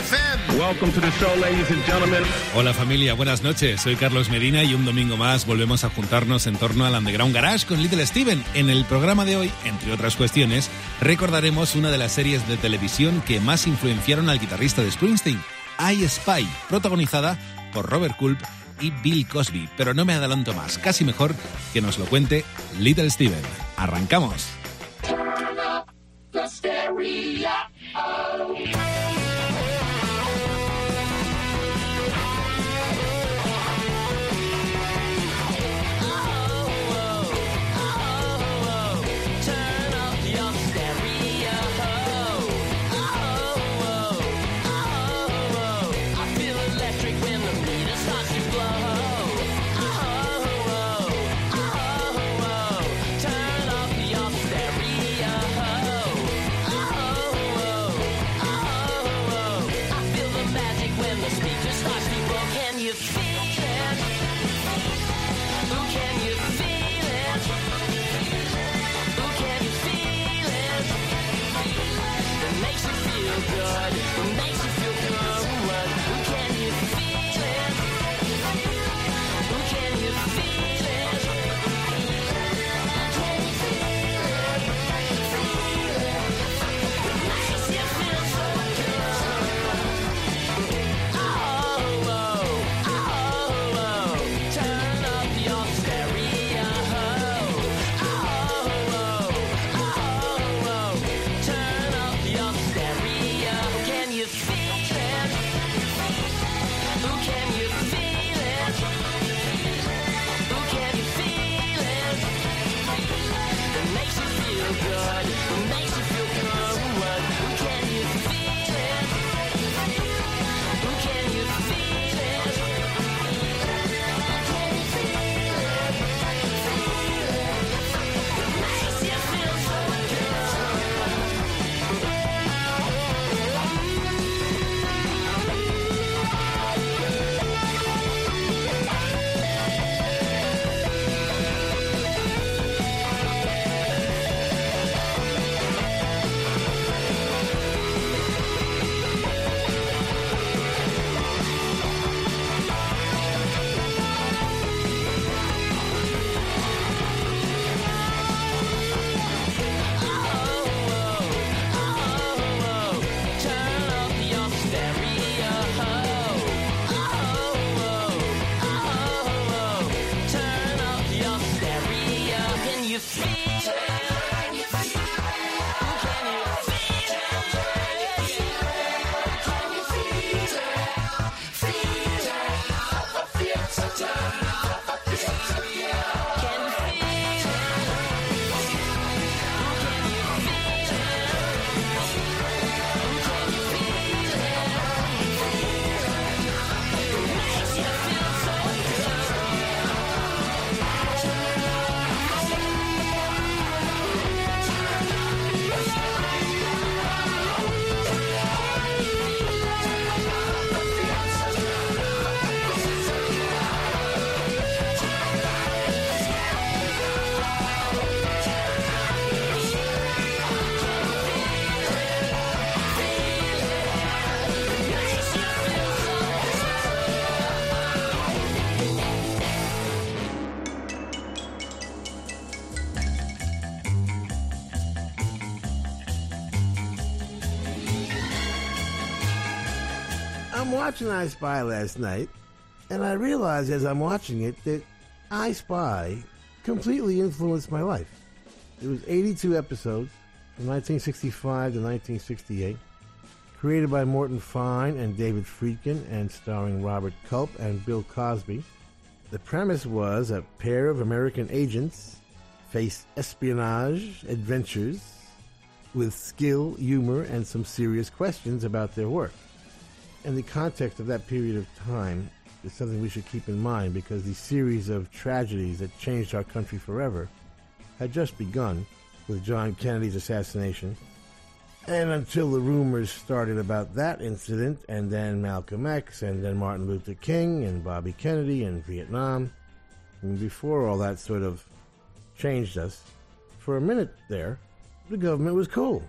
FM. Welcome to the show, ladies and gentlemen. Hola familia, buenas noches. Soy Carlos Medina y un domingo más volvemos a juntarnos en torno al Underground Garage con Little Steven. En el programa de hoy, entre otras cuestiones, recordaremos una de las series de televisión que más influenciaron al guitarrista de Springsteen, I Spy, protagonizada por Robert Culp y Bill Cosby. Pero no me adelanto más, casi mejor que nos lo cuente Little Steven. Arrancamos. I'm watching I Spy last night, and I realized as I'm watching it that I Spy completely influenced my life. It was 82 episodes from 1965 to 1968, created by Morton Fine and David Friedkin, and starring Robert Culp and Bill Cosby. The premise was a pair of American agents face espionage adventures with skill, humor, and some serious questions about their work. In the context of that period of time, is something we should keep in mind because the series of tragedies that changed our country forever had just begun, with John Kennedy's assassination. And until the rumors started about that incident, and then Malcolm X, and then Martin Luther King, and Bobby Kennedy, and Vietnam, and before all that sort of changed us, for a minute there, the government was cool.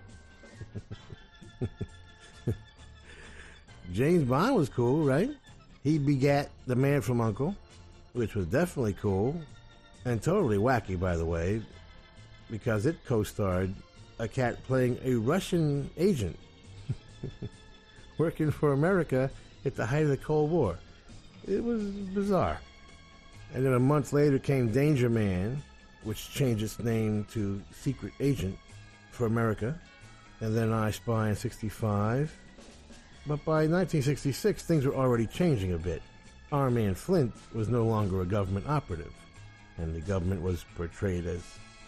James Bond was cool, right? He begat The Man from Uncle, which was definitely cool and totally wacky, by the way, because it co starred a cat playing a Russian agent working for America at the height of the Cold War. It was bizarre. And then a month later came Danger Man, which changed its name to Secret Agent for America. And then I Spy in 65. But by 1966, things were already changing a bit. Our man Flint was no longer a government operative, and the government was portrayed as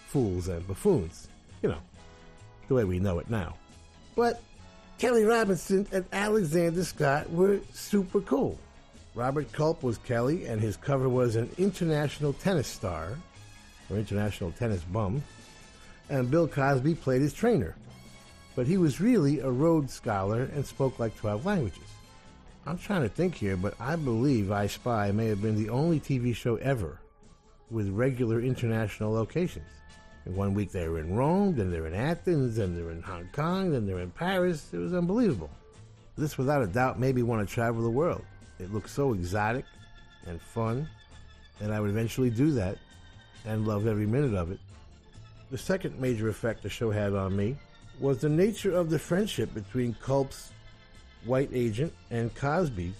fools and buffoons. You know, the way we know it now. But Kelly Robinson and Alexander Scott were super cool. Robert Culp was Kelly, and his cover was an international tennis star, or international tennis bum, and Bill Cosby played his trainer but he was really a Rhodes Scholar and spoke like 12 languages. I'm trying to think here, but I believe I Spy may have been the only TV show ever with regular international locations. And one week they were in Rome, then they're in Athens, then they're in Hong Kong, then they're in Paris. It was unbelievable. This, without a doubt, made me want to travel the world. It looked so exotic and fun, and I would eventually do that and love every minute of it. The second major effect the show had on me was the nature of the friendship between Culp's white agent and Cosby's,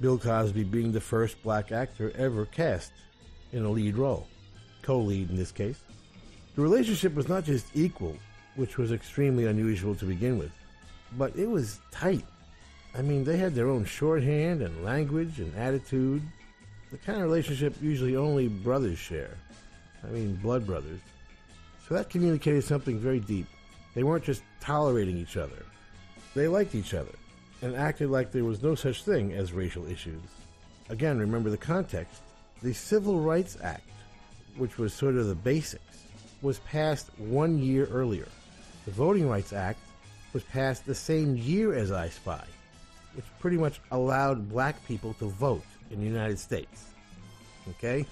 Bill Cosby being the first black actor ever cast in a lead role, co lead in this case. The relationship was not just equal, which was extremely unusual to begin with, but it was tight. I mean, they had their own shorthand and language and attitude, the kind of relationship usually only brothers share. I mean, blood brothers. So that communicated something very deep. They weren't just tolerating each other. They liked each other and acted like there was no such thing as racial issues. Again, remember the context. The Civil Rights Act, which was sort of the basics, was passed one year earlier. The Voting Rights Act was passed the same year as I Spy, which pretty much allowed black people to vote in the United States. Okay?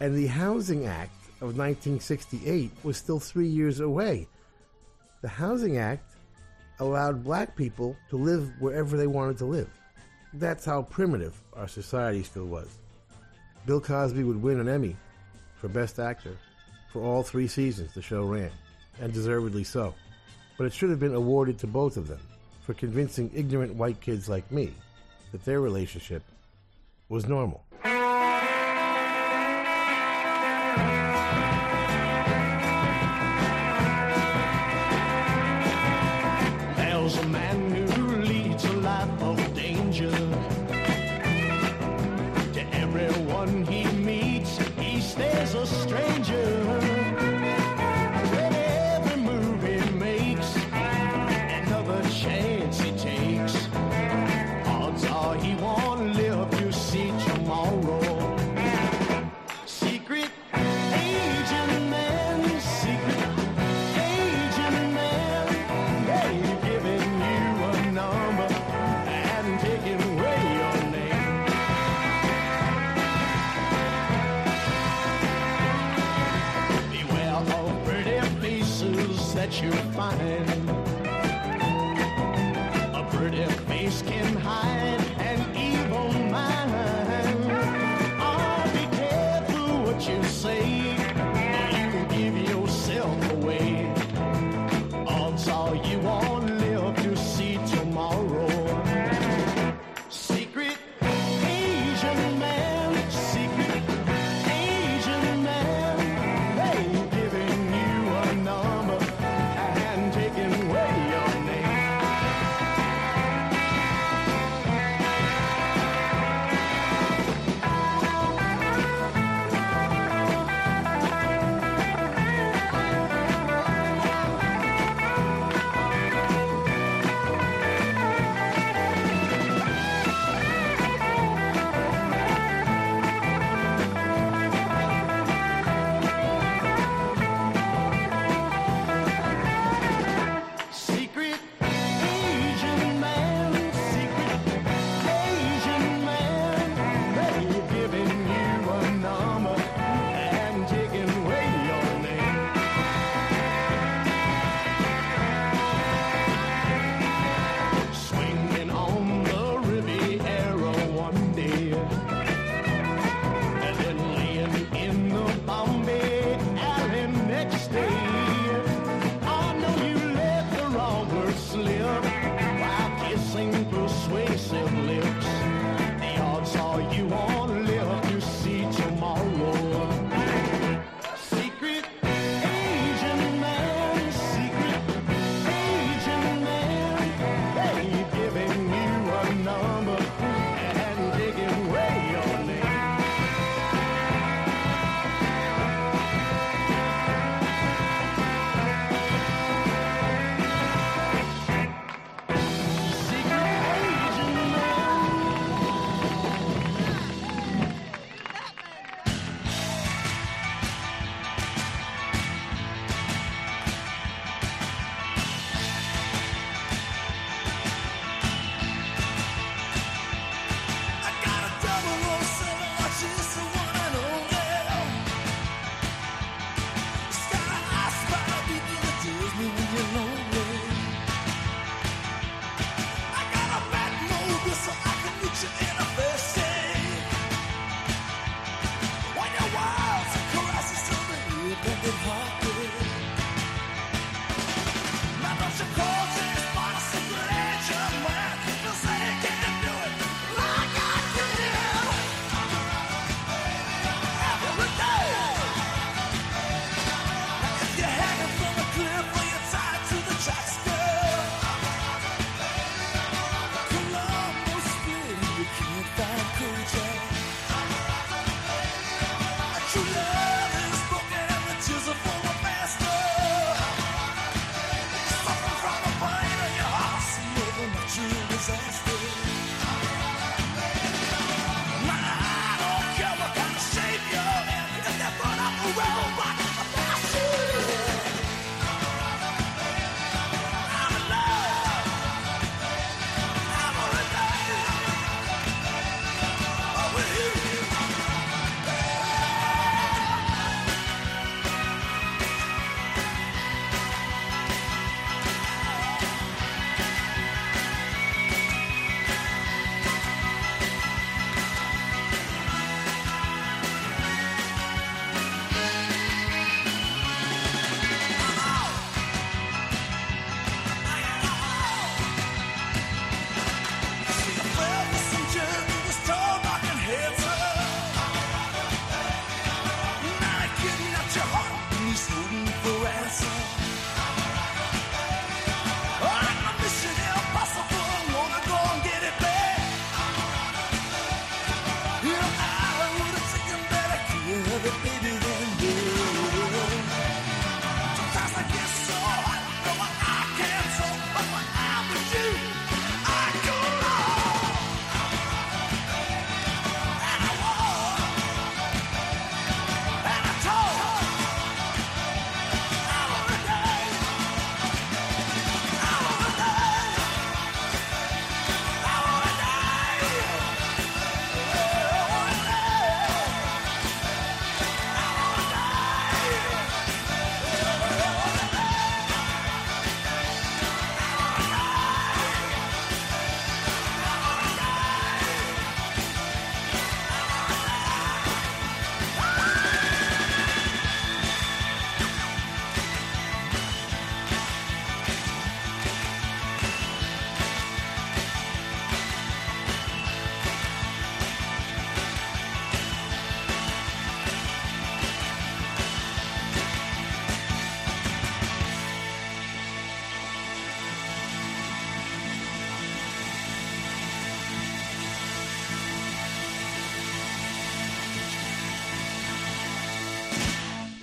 And the Housing Act of 1968 was still three years away. The Housing Act allowed black people to live wherever they wanted to live. That's how primitive our society still was. Bill Cosby would win an Emmy for Best Actor for all three seasons the show ran, and deservedly so. But it should have been awarded to both of them for convincing ignorant white kids like me that their relationship was normal.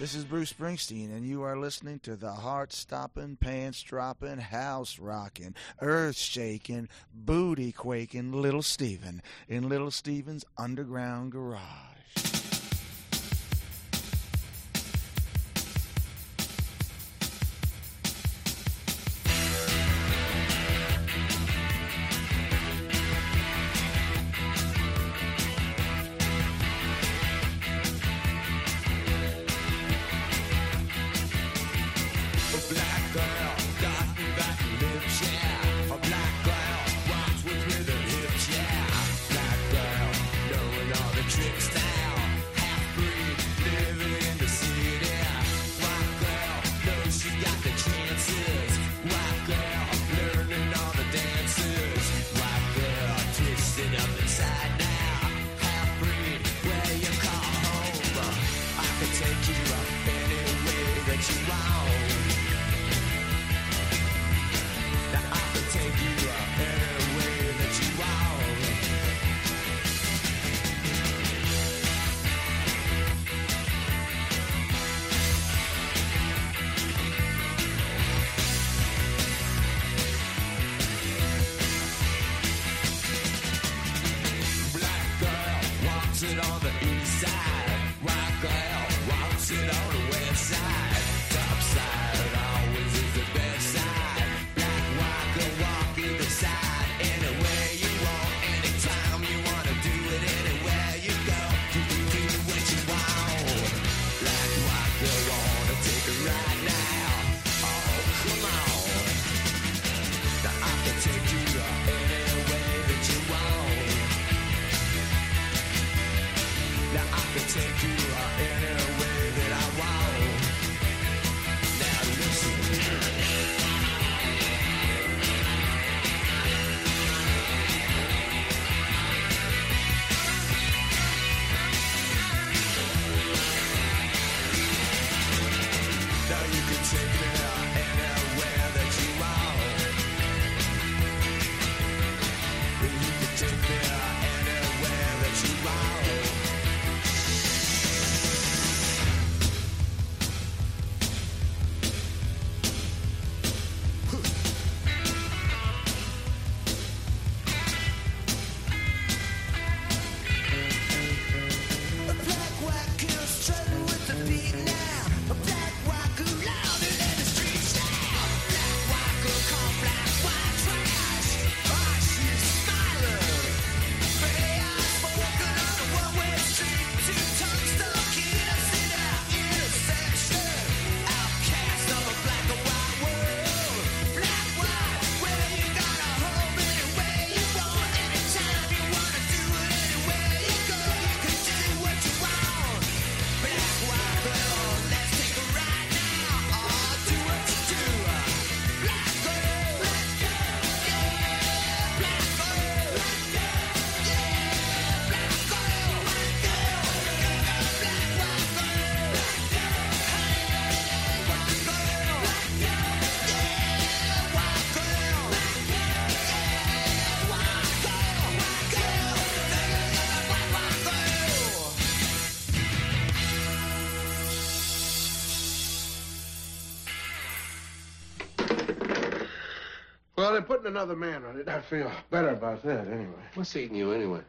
This is Bruce Springsteen, and you are listening to the heart stopping, pants dropping, house rocking, earth shaking, booty quaking Little Steven in Little Steven's Underground Garage. Putting another man on it. I feel better about that anyway. What's eating you anyway?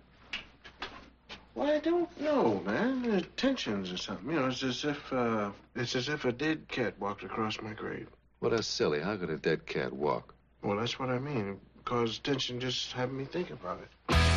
Well, I don't know, man. The tensions or something. You know, it's as if uh, it's as if a dead cat walked across my grave. Well, that's silly. How could a dead cat walk? Well, that's what I mean. Because tension just having me think about it.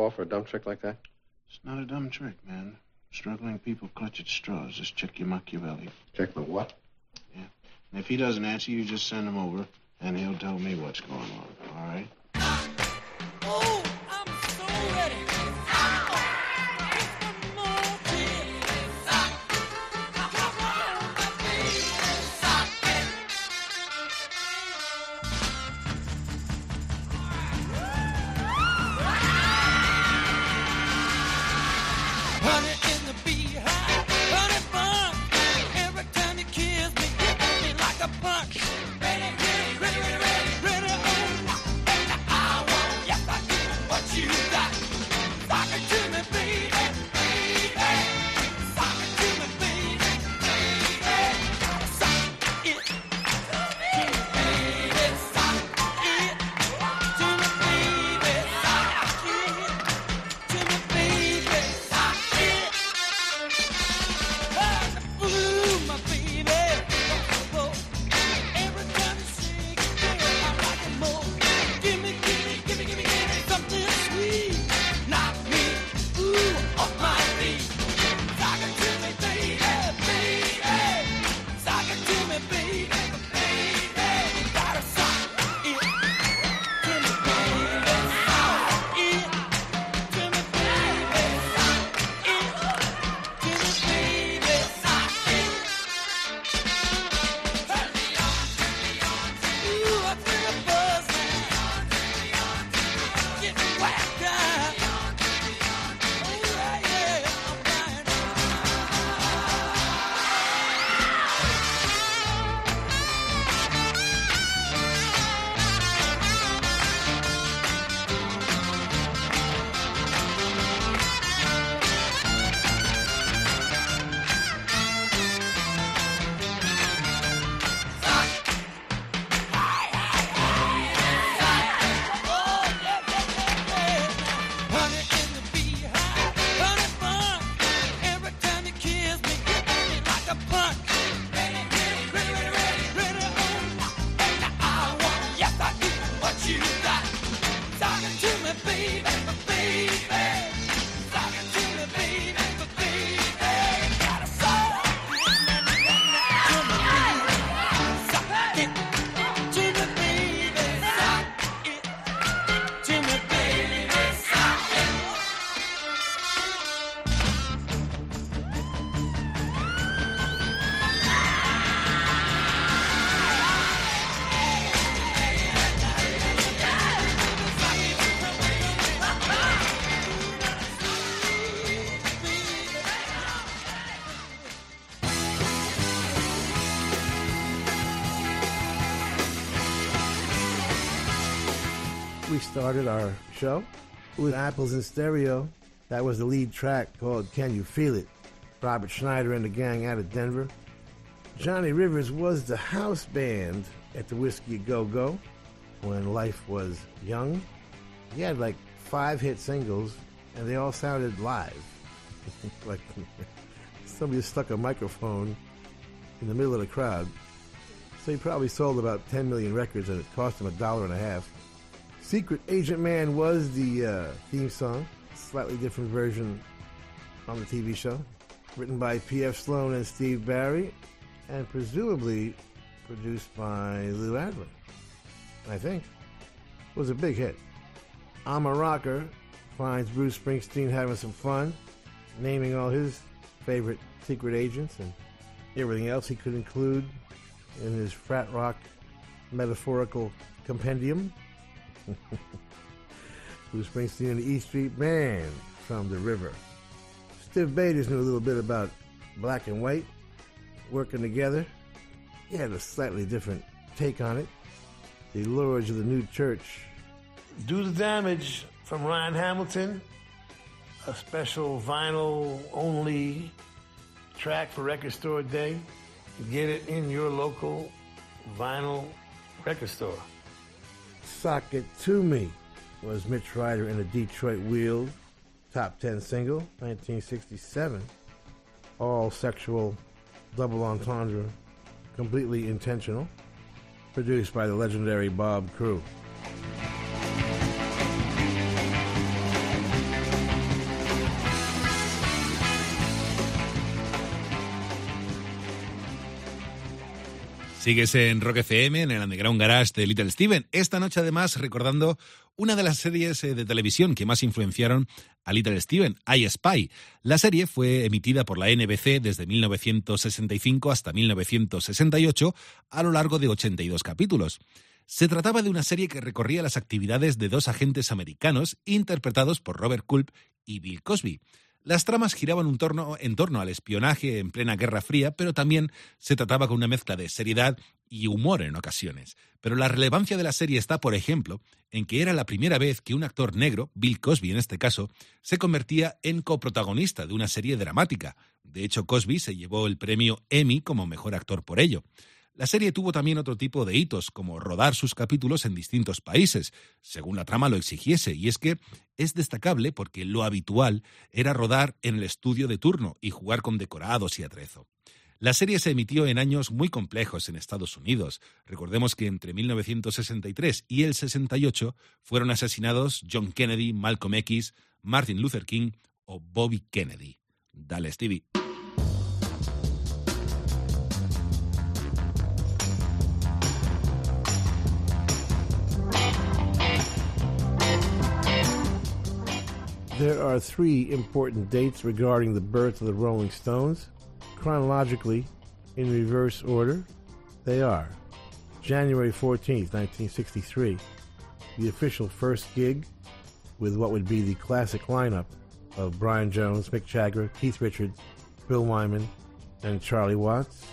Anybody's fall for a dumb trick like that? It's not a dumb trick, man. Struggling people clutch at straws. Just check your Machiavelli. Check the what? Yeah. And if he doesn't answer, you just send him over, and he'll tell me what's going on. All right? Oh, started our show with Apples in Stereo. That was the lead track called Can You Feel It? Robert Schneider and the gang out of Denver. Johnny Rivers was the house band at the Whiskey Go Go when life was young. He had like five hit singles and they all sounded live. like somebody stuck a microphone in the middle of the crowd. So he probably sold about 10 million records and it cost him a dollar and a half. Secret Agent Man was the uh, theme song, slightly different version on the TV show, written by P.F. Sloan and Steve Barri, and presumably produced by Lou Adler. I think it was a big hit. I'm a Rocker finds Bruce Springsteen having some fun, naming all his favorite secret agents and everything else he could include in his frat rock metaphorical compendium. Bruce Springsteen and the E Street Band from the river. Stiv Bators knew a little bit about black and white working together. He had a slightly different take on it. The Lords of the New Church. Do the Damage from Ryan Hamilton. A special vinyl only track for Record Store Day. Get it in your local vinyl record store. Sock It To Me was Mitch Ryder in a Detroit Wheels top 10 single, 1967. All sexual, double entendre, completely intentional. Produced by the legendary Bob Crewe. Sigues en Rock FM, en el Underground Garage de Little Steven. Esta noche, además, recordando una de las series eh, de televisión que más influenciaron a Little Steven, I Spy. La serie fue emitida por la NBC desde 1965 hasta 1968 a lo largo de 82 capítulos. Se trataba de una serie que recorría las actividades de dos agentes americanos interpretados por Robert Culp y Bill Cosby. Las tramas giraban en torno al espionaje en plena Guerra Fría, pero también se trataba con una mezcla de seriedad y humor en ocasiones. Pero la relevancia de la serie está, por ejemplo, en que era la primera vez que un actor negro, Bill Cosby en este caso, se convertía en coprotagonista de una serie dramática. De hecho, Cosby se llevó el premio Emmy como mejor actor por ello. La serie tuvo también otro tipo de hitos, como rodar sus capítulos en distintos países, según la trama lo exigiese, y es que es destacable porque lo habitual era rodar en el estudio de turno y jugar con decorados y atrezo. La serie se emitió en años muy complejos en Estados Unidos. Recordemos que entre 1963 y el 68 fueron asesinados John Kennedy, Malcolm X, Martin Luther King o Bobby Kennedy. Dale, Stevie. There are three important dates regarding the birth of the Rolling Stones. Chronologically, in reverse order, they are January 14th, 1963, the official first gig with what would be the classic lineup of Brian Jones, Mick Jagger, Keith Richards, Bill Wyman, and Charlie Watts,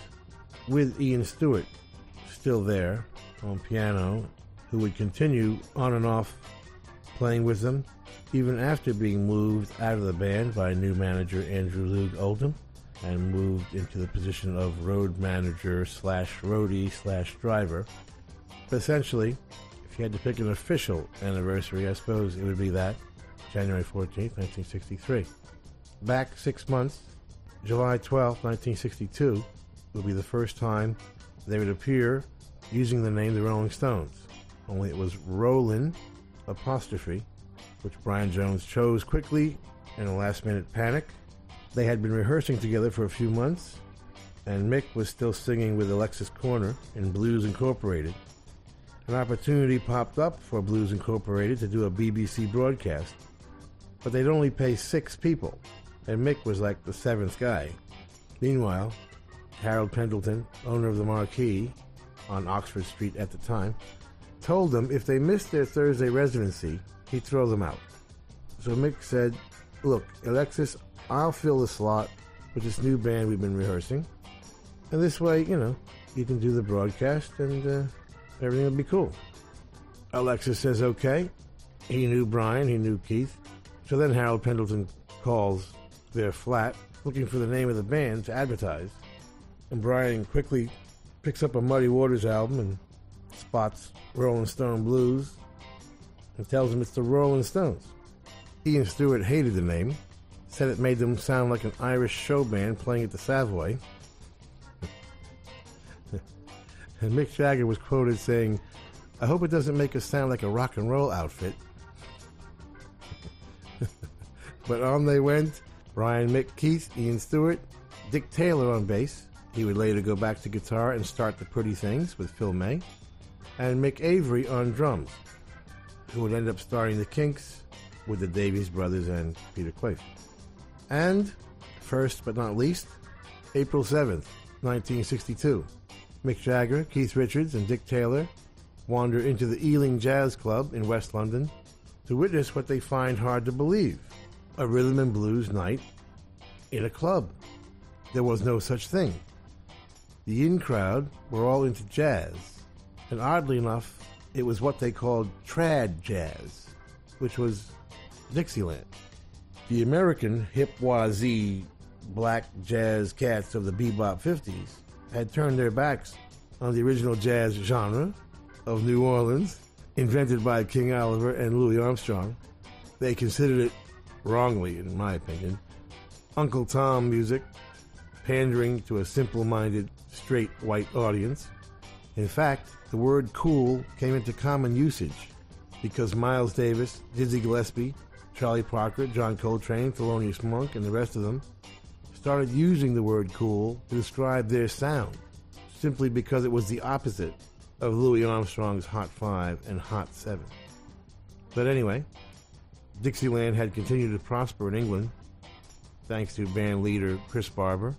with Ian Stewart still there on piano, who would continue on and off playing with them even after being moved out of the band by new manager Andrew Loog Oldham and moved into the position of road manager slash roadie slash driver. But essentially, if you had to pick an official anniversary, I suppose it would be that, January 14th, 1963. Back six months, July 12th, 1962, would be the first time they would appear using the name the Rolling Stones. Only it was Roland apostrophe, which Brian Jones chose quickly in a last minute panic. They had been rehearsing together for a few months, and Mick was still singing with Alexis Korner in Blues Incorporated. An opportunity popped up for Blues Incorporated to do a BBC broadcast, but they'd only pay six people, and Mick was like the seventh guy. Meanwhile, Harold Pendleton, owner of the Marquee on Oxford Street at the time, told them if they missed their Thursday residency, he'd throw them out. So Mick said, Look, Alexis, I'll fill the slot with this new band we've been rehearsing. And this way, you know, you can do the broadcast and uh, everything will be cool. Alexis says, okay. He knew Brian, he knew Keith. So then Harold Pendleton calls their flat looking for the name of the band to advertise. And Brian quickly picks up a Muddy Waters album and spots Rolling Stone Blues and tells him it's the Rolling Stones. Ian Stewart hated the name, said it made them sound like an Irish show band playing at the Savoy. and Mick Jagger was quoted saying, I hope it doesn't make us sound like a rock and roll outfit. but on they went Brian Mick Keith, Ian Stewart, Dick Taylor on bass. He would later go back to guitar and start the Pretty Things with Phil May, and Mick Avory on drums, who would end up starting the Kinks with the Davies brothers and Peter Quaife. And, first but not least, April 7th, 1962, Mick Jagger, Keith Richards, and Dick Taylor wander into the Ealing Jazz Club in West London to witness what they find hard to believe a rhythm and blues night in a club. There was no such thing. The in crowd were all into jazz, and oddly enough, it was what they called trad jazz, which was Dixieland. The American hip wazee black jazz cats of the bebop 50s had turned their backs on the original jazz genre of New Orleans, invented by King Oliver and Louis Armstrong. They considered it, wrongly in my opinion, Uncle Tom music, pandering to a simple minded, straight white audience. In fact, the word cool came into common usage because Miles Davis, Dizzy Gillespie, Charlie Parker, John Coltrane, Thelonious Monk, and the rest of them started using the word cool to describe their sound. simply because it was the opposite of Louis Armstrong's Hot 5 and Hot 7. But anyway, Dixieland had continued to prosper in England thanks to band leader Chris Barber.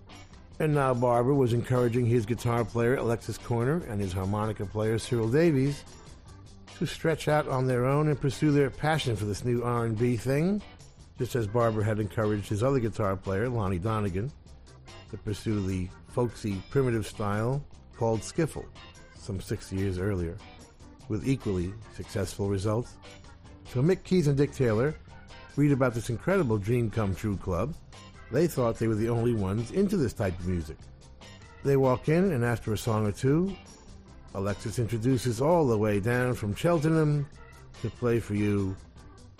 And now Barber was encouraging his guitar player Alexis Korner and his harmonica player Cyril Davies to stretch out on their own and pursue their passion for this new R&B thing, just as Barber had encouraged his other guitar player Lonnie Donegan to pursue the folksy primitive style called skiffle some six years earlier, with equally successful results. So Mick Keys and Dick Taylor read about this incredible dream come true club. They thought they were the only ones into this type of music. They walk in, and after a song or two, Alexis introduces all the way down from Cheltenham to play for you.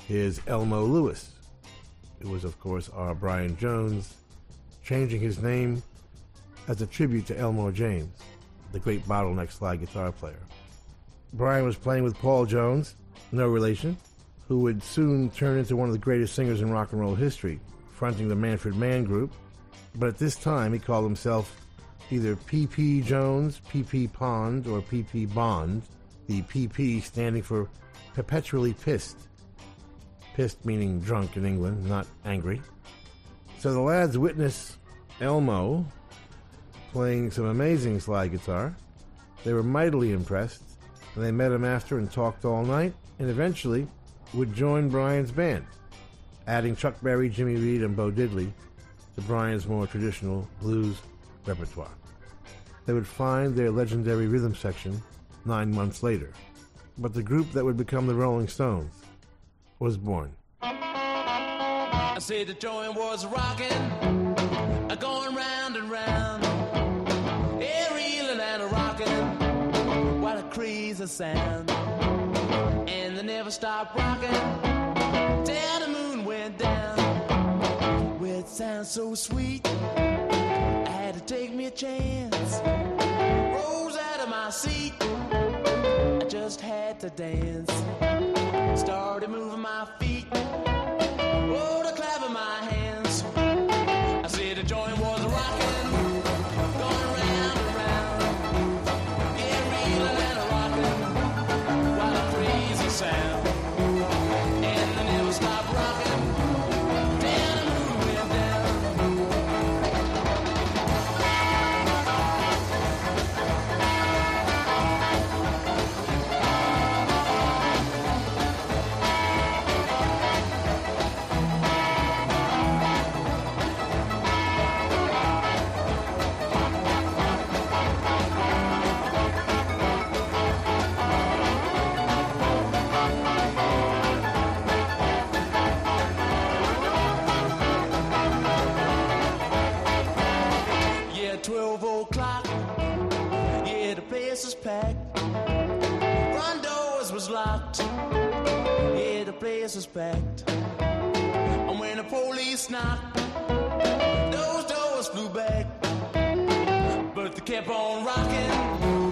Here's Elmo Lewis. It was, of course, our Brian Jones, changing his name as a tribute to Elmore James, the great bottleneck slide guitar player. Brian was playing with Paul Jones, no relation, who would soon turn into one of the greatest singers in rock and roll history, fronting the Manfred Mann Group. But at this time, he called himself either PP Jones, PP Pond, or PP Bond, the PP standing for perpetually pissed. Pissed meaning drunk in England, not angry. So the lads witness Elmo playing some amazing slide guitar. They were mightily impressed, and they met him after and talked all night, and eventually would join Brian's band, adding Chuck Berry, Jimmy Reed, and Bo Diddley to Brian's more traditional blues repertoire. They would find their legendary rhythm section nine months later, but the group that would become the Rolling Stones was born. I said the joint was rocking, going round and round, yeah, reeling and a rocking, what a crazy sound, and they never stopped rocking till it sounds so sweet, I had to take me a chance. Rose out of my seat, I just had to dance. Started moving my feet. Packed. Front doors was locked. Yeah, the place was packed. And when the police knocked, those doors flew back. But they kept on rocking,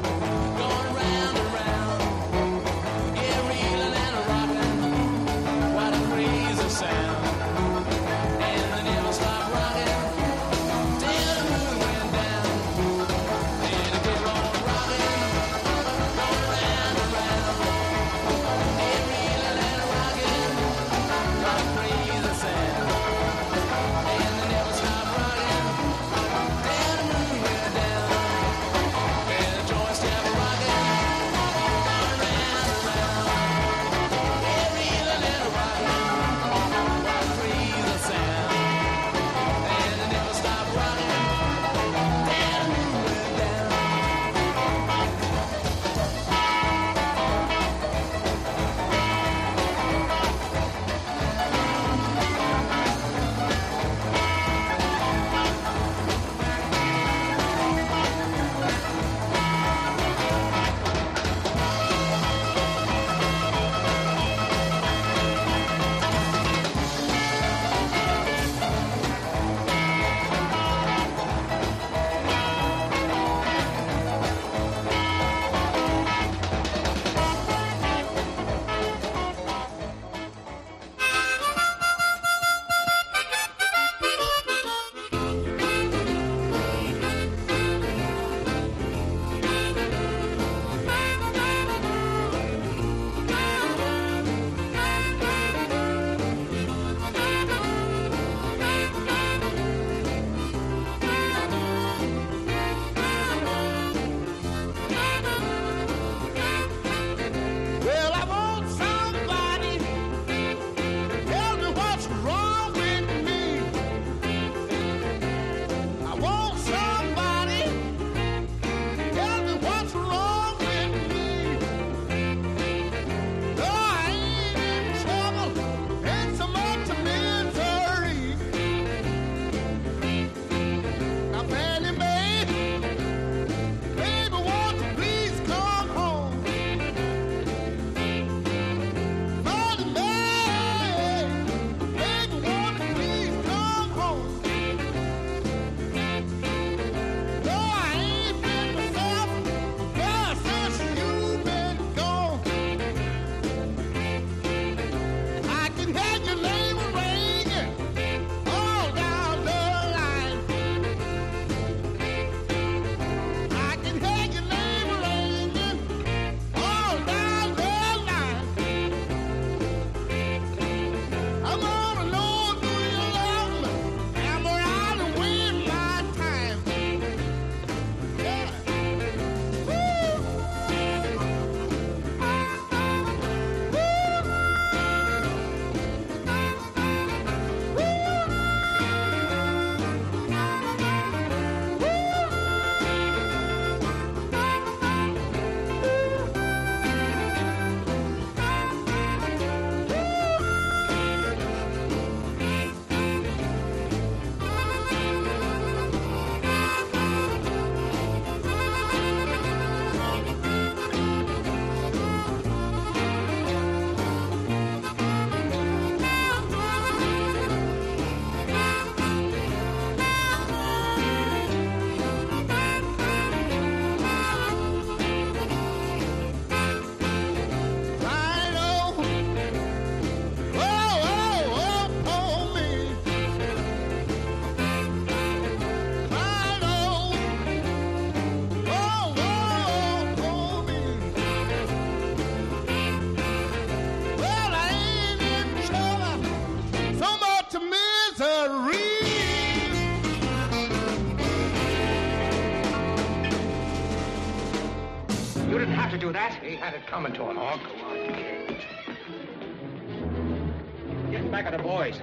at the boys.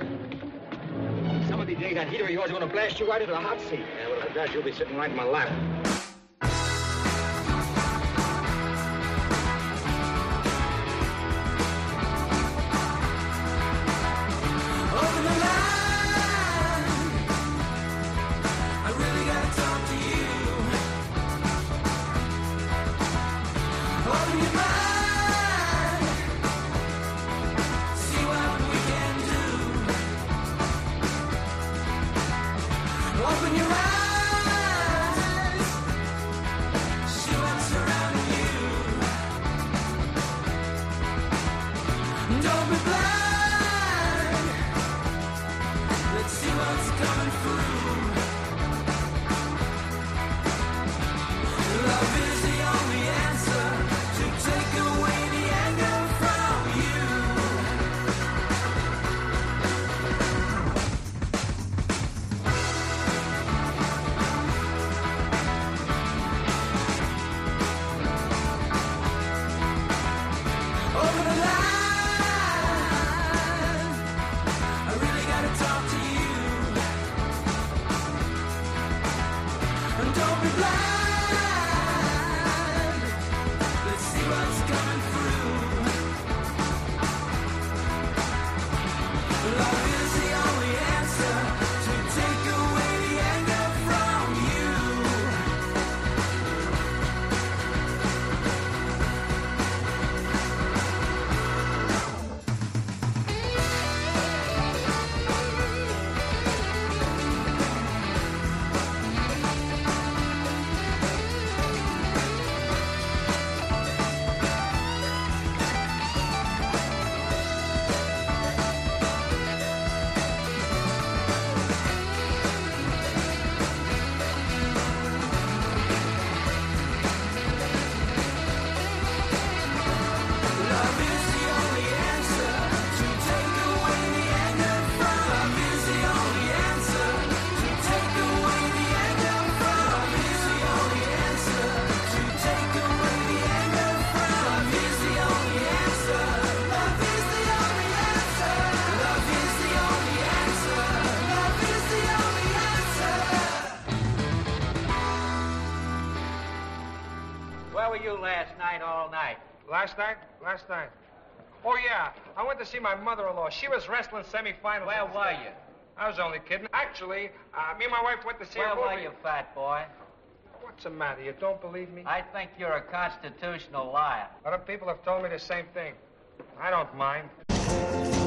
Some of these days, that heater of yours is going to blast you right into the hot seat. Yeah, well, if it does, you'll be sitting right in my lap. Were you last night all night? Last night? Last night. Oh, yeah. I went to see my mother-in-law. She was wrestling semifinals. Where were you? I was only kidding. Actually, uh, me and my wife went to see Where a movie. were you, fat boy? What's the matter? You don't believe me? I think you're a constitutional liar. Other people have told me the same thing. I don't mind.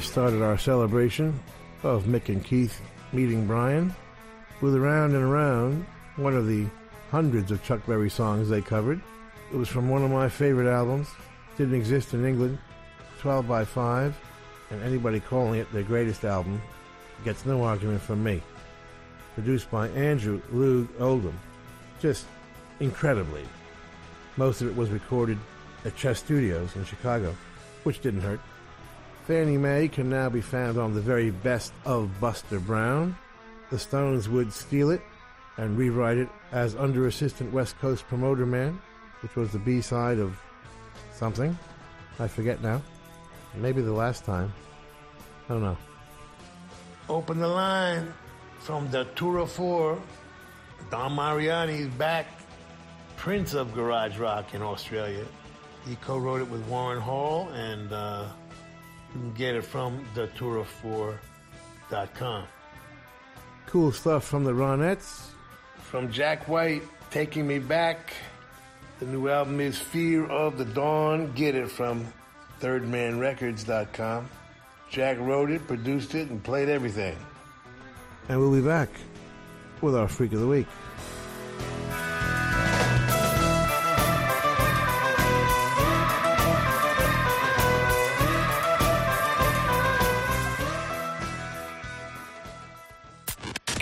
started our celebration of Mick and Keith meeting Brian with Around and Around, one of the hundreds of Chuck Berry songs they covered. It was from one of my favorite albums, didn't exist in England, 12 by 5, and anybody calling it their greatest album gets no argument from me. Produced by Andrew Loog Oldham. Just incredibly. Most of it was recorded at Chess Studios in Chicago, which didn't hurt. Fannie Mae can now be found on the very best of Buster Brown. The Stones would steal it and rewrite it as Under Assistant West Coast Promoter Man, which was the B side of something. I forget now. Maybe the last time. I don't know. Open the line from the Tour of Four. Don Mariani's back, Prince of Garage Rock in Australia. He co wrote it with Warren Hall and. Uh, you can get it from thetourof4.com. Cool stuff from the Ronettes. From Jack White, Taking Me Back. The new album is Fear of the Dawn. Get it from thirdmanrecords.com. Jack wrote it, produced it, and played everything. And we'll be back with our Freak of the Week.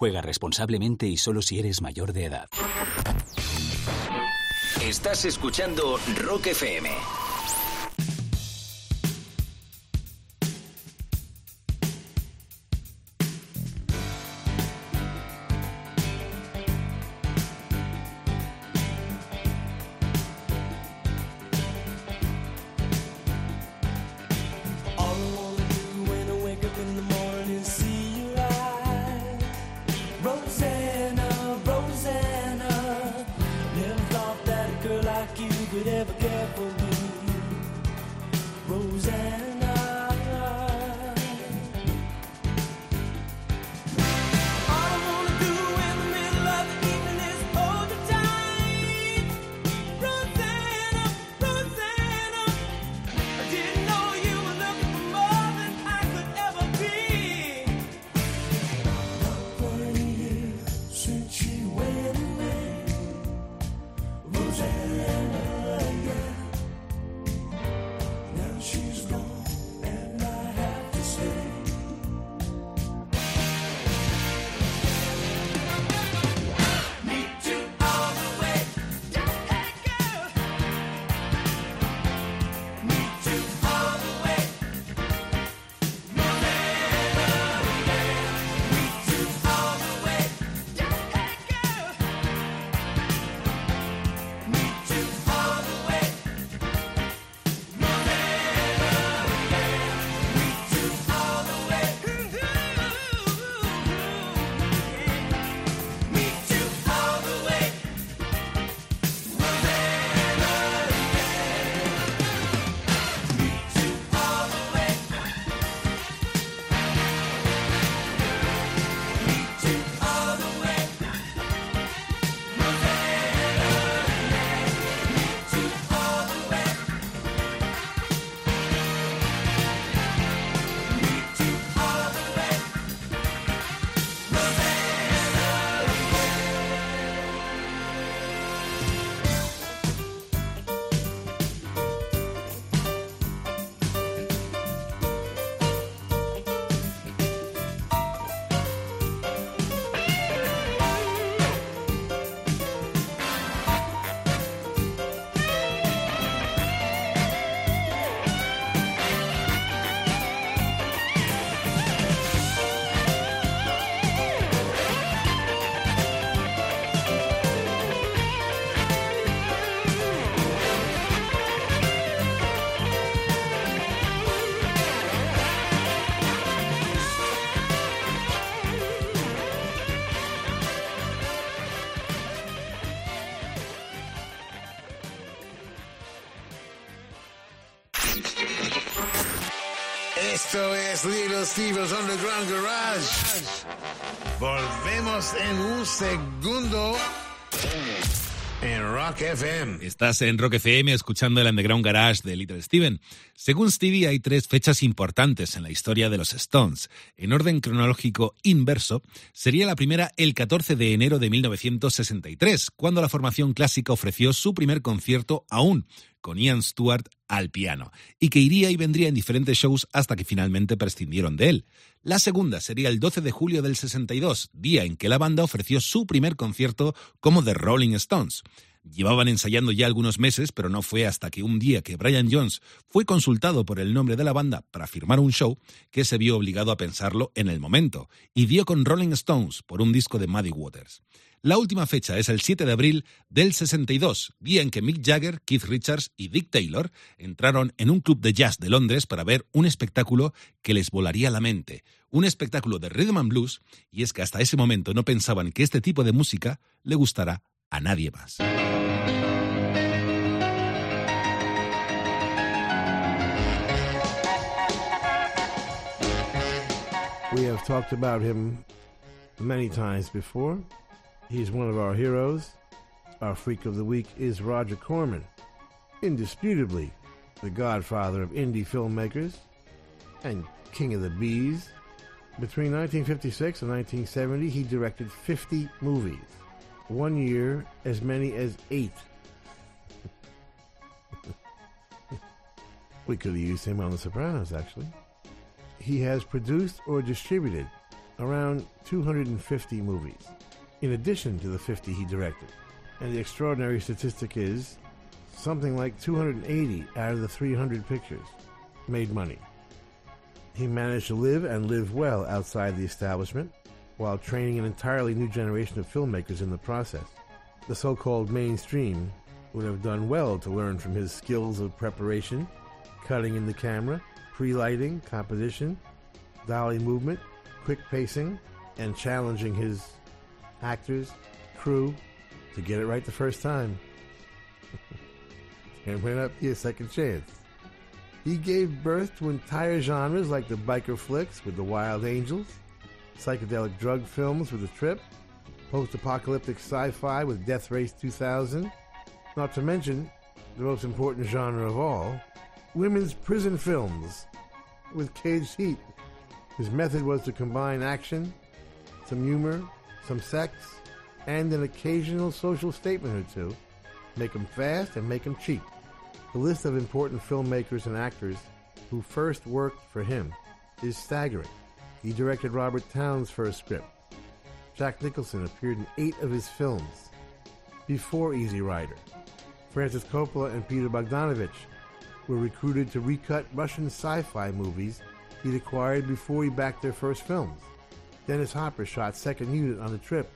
Juega responsablemente y solo si eres mayor de edad. Estás escuchando Rock FM. Little Steve's Underground Garage. Volvemos en un segundo en Rock FM. Estás en Rock FM escuchando el Underground Garage de Little Steven. Según Stevie, hay tres fechas importantes en la historia de los Stones. En orden cronológico inverso, sería la primera el 14 de enero de 1963, cuando la formación clásica ofreció su primer concierto aún con Ian Stewart al piano, y que iría y vendría en diferentes shows hasta que finalmente prescindieron de él. La segunda sería el 12 de julio del 62, día en que la banda ofreció su primer concierto como The Rolling Stones. Llevaban ensayando ya algunos meses, pero no fue hasta que un día que Brian Jones fue consultado por el nombre de la banda para firmar un show que se vio obligado a pensarlo en el momento, y dio con Rolling Stones por un disco de Muddy Waters. La última fecha es el 7 de abril del 62, día en que Mick Jagger, Keith Richards y Dick Taylor entraron en un club de jazz de Londres para ver un espectáculo que les volaría la mente, un espectáculo de rhythm and blues, y es que hasta ese momento no pensaban que este tipo de música le gustará a nadie más. Talked about him many times before. He's one of our heroes. Our freak of the week is Roger Corman, indisputably the godfather of indie filmmakers and king of the bees. Between 1956 and 1970, he directed 50 movies. One year, as many as eight. we could have used him on The Sopranos, actually. He has produced or distributed around 250 movies, in addition to the 50 he directed. And the extraordinary statistic is something like 280 out of the 300 pictures made money. He managed to live and live well outside the establishment while training an entirely new generation of filmmakers in the process. The so called mainstream would have done well to learn from his skills of preparation, cutting in the camera, pre lighting, composition, dolly movement, quick pacing, and challenging his actors, crew to get it right the first time. and went up a second chance. He gave birth to entire genres like the biker flicks with the Wild Angels, psychedelic drug films with The Trip, post apocalyptic sci fi with Death Race 2000, not to mention the most important genre of all women's prison films with Caged Heat. His method was to combine action, some humor, some sex, and an occasional social statement or two, make them fast and make them cheap. The list of important filmmakers and actors who first worked for him is staggering. He directed Robert Towne's first script. Jack Nicholson appeared in eight of his films before Easy Rider. Francis Coppola and Peter Bogdanovich were recruited to recut Russian sci-fi movies he'd acquired before he backed their first films. Dennis Hopper shot second unit on the trip.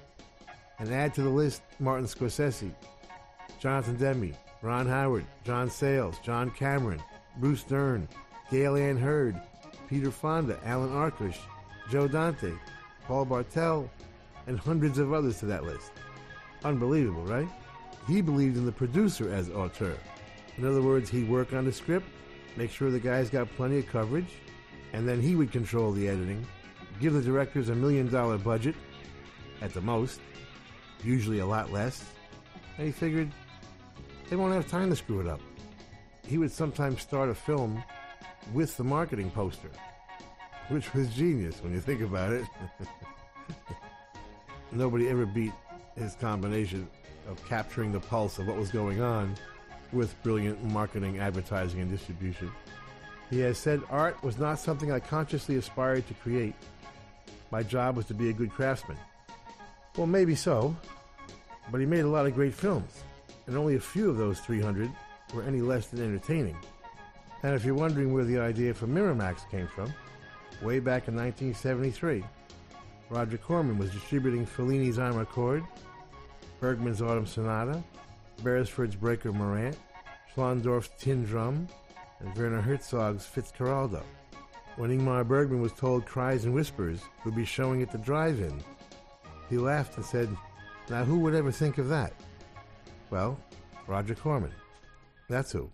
And add to the list Martin Scorsese, Jonathan Demme, Ron Howard, John Sayles, John Cameron, Bruce Dern, Gale Anne Hurd, Peter Fonda, Alan Arkush, Joe Dante, Paul Bartel, and hundreds of others to that list. Unbelievable, right? He believed in the producer as auteur. In other words, he'd work on the script, make sure the guys got plenty of coverage, and then he would control the editing, give the directors a million dollar budget, at the most, usually a lot less, and he figured they won't have time to screw it up. He would sometimes start a film with the marketing poster, which was genius when you think about it. Nobody ever beat his combination of capturing the pulse of what was going on with brilliant marketing, advertising, and distribution. He has said art was not something I consciously aspired to create. My job was to be a good craftsman. Well, maybe so, but he made a lot of great films, and only a few of those 300 were any less than entertaining. And if you're wondering where the idea for Miramax came from, way back in 1973, Roger Corman was distributing Fellini's I'm Bergman's Autumn Sonata, Beresford's Breaker Morant, Schlöndorff's Tin Drum, and Werner Herzog's Fitzcarraldo. When Ingmar Bergman was told Cries and Whispers would be showing at the drive-in, he laughed and said, Now who would ever think of that? Well, Roger Corman. That's who.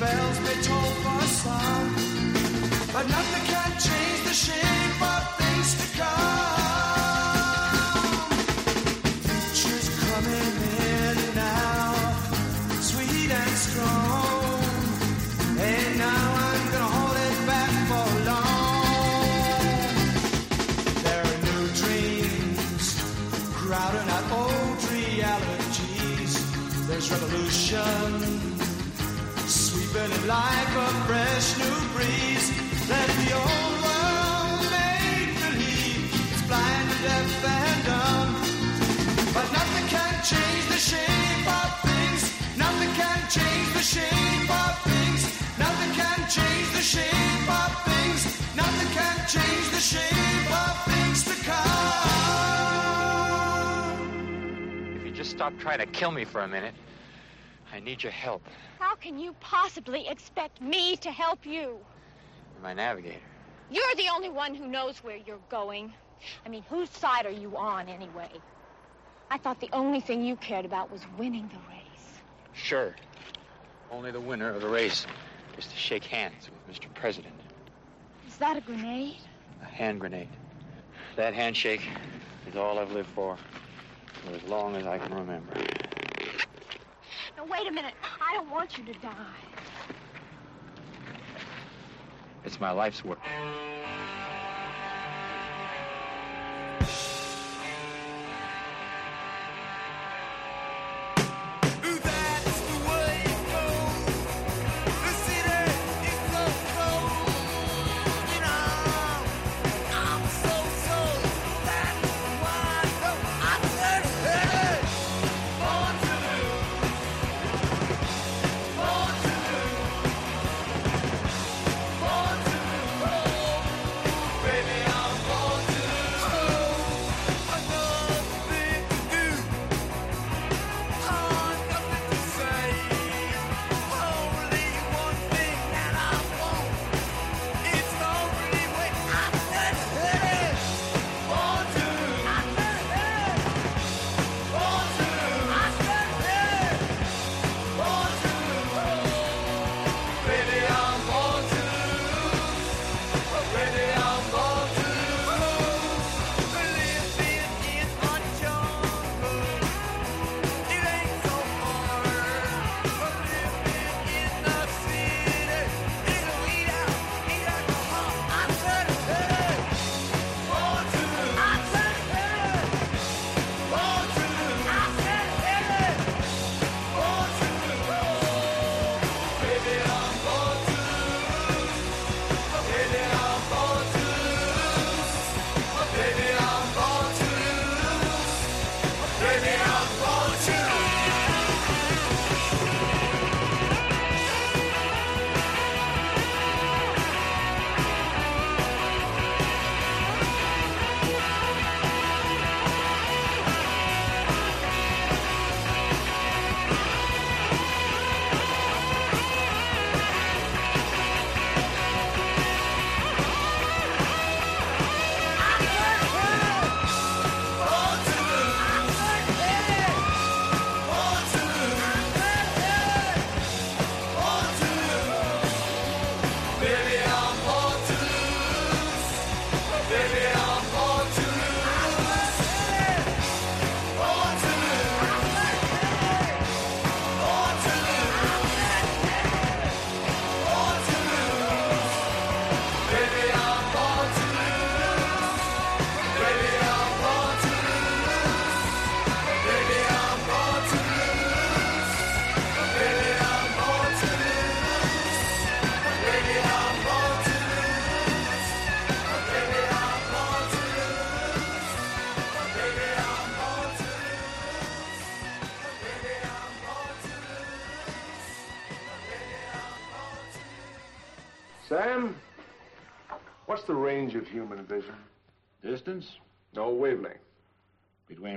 Bells may toll for some. But nothing can change the shape of things to come. Future's coming in now, sweet and strong. And now I'm gonna hold it back for long. There are new dreams crowding out old realities. There's revolution sweeping like a fresh new breeze. Let the old world make believe it's blind, deaf, and dumb. But nothing can change the shape of things. Nothing can change the shape of things. Nothing can change the shape of things. Nothing can change the shape of things to come. If you just stop trying to kill me for a minute, I need your help. How can you possibly expect me to help you? You're my navigator. You're the only one who knows where you're going. I mean, whose side are you on anyway? I thought the only thing you cared about was winning the race. Sure. Only the winner of the race is to shake hands with Mr. President. Is that a grenade? A hand grenade. That handshake is all I've lived for for as long as I can remember. Wait a minute. I don't want you to die. It's my life's work.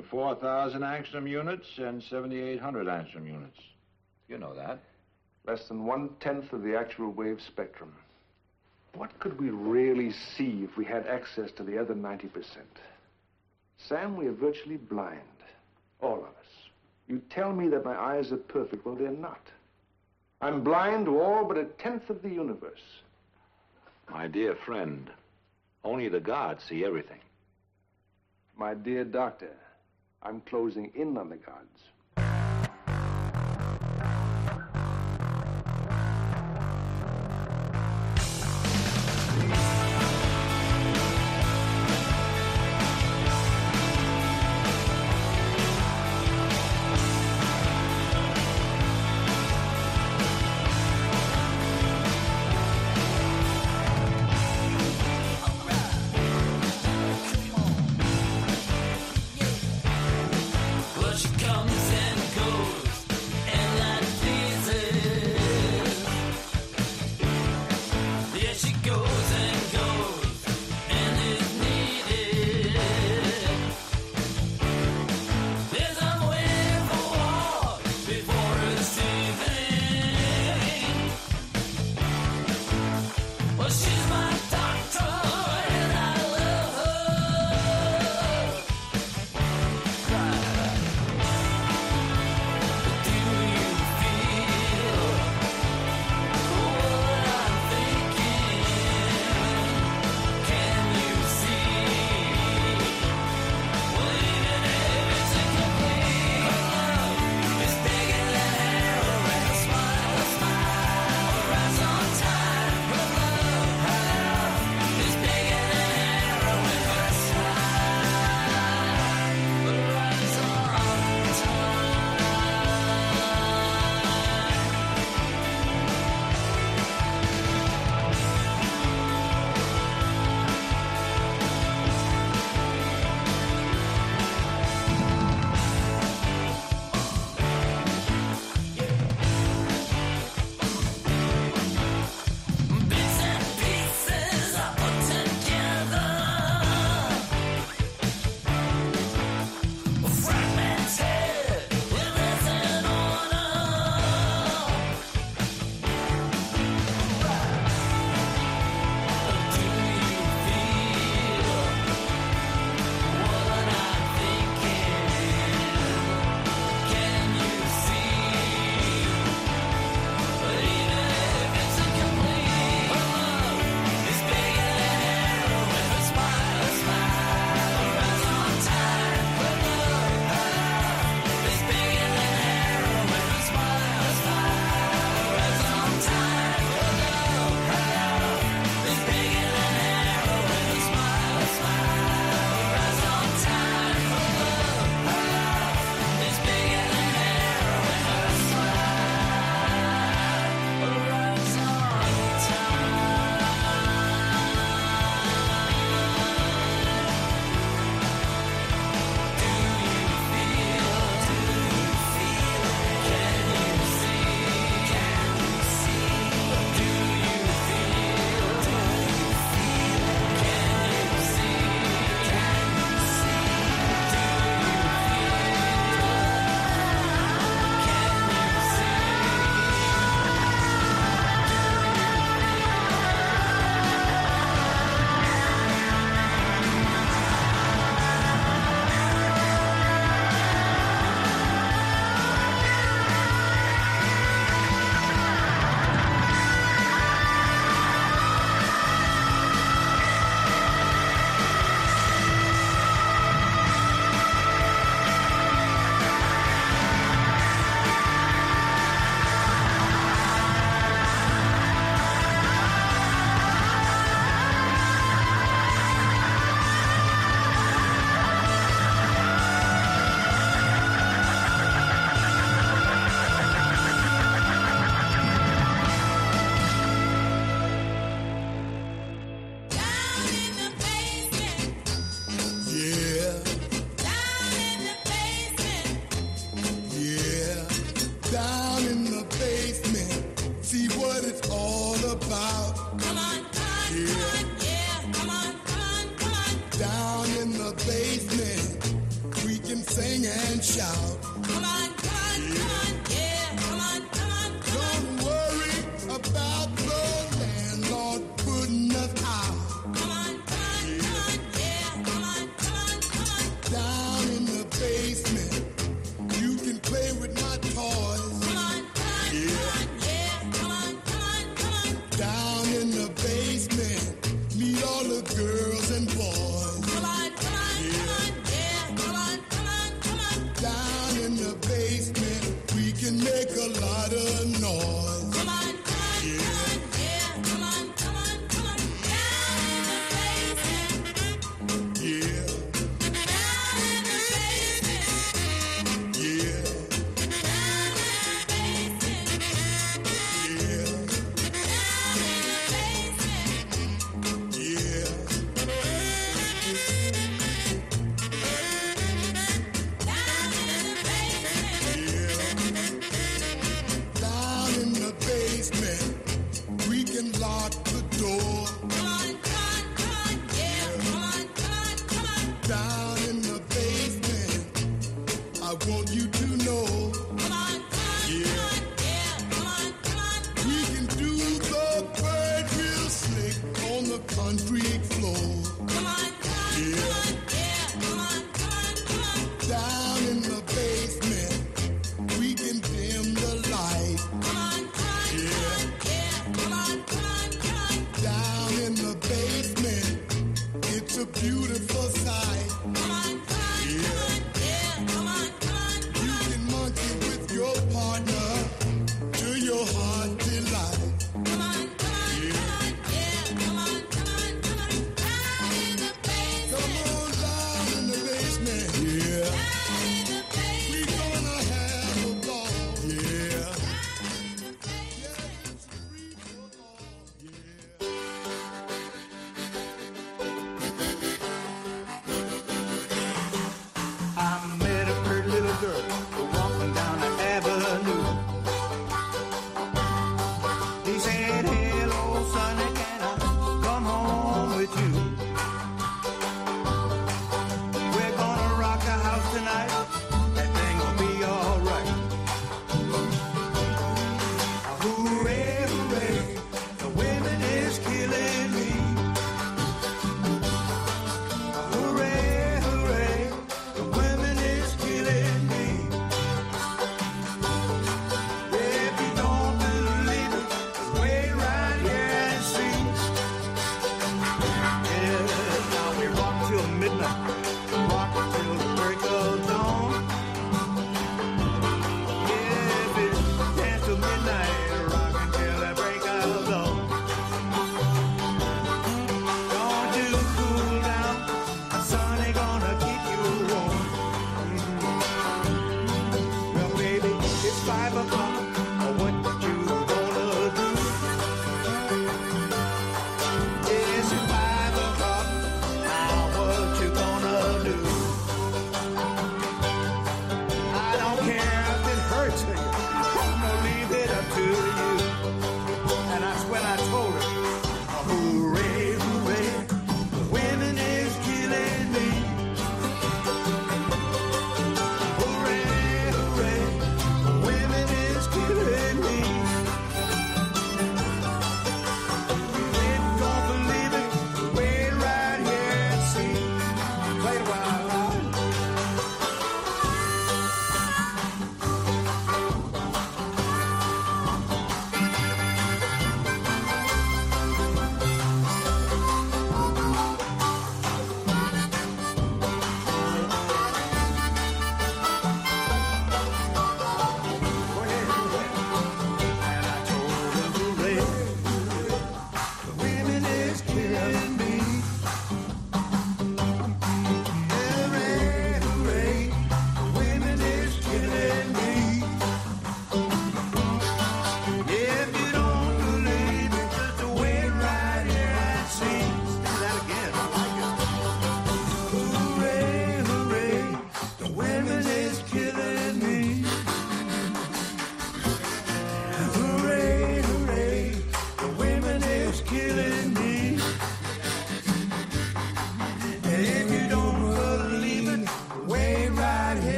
Between 4,000 angstrom units and 7,800 angstrom units. You know that. Less than one tenth of the actual wave spectrum. What could we really see if we had access to the other 90%? Sam, we are virtually blind. All of us. You tell me that my eyes are perfect. Well, they're not. I'm blind to all but a tenth of the universe. My dear friend, only the gods see everything. My dear doctor, I'm closing in on the gods.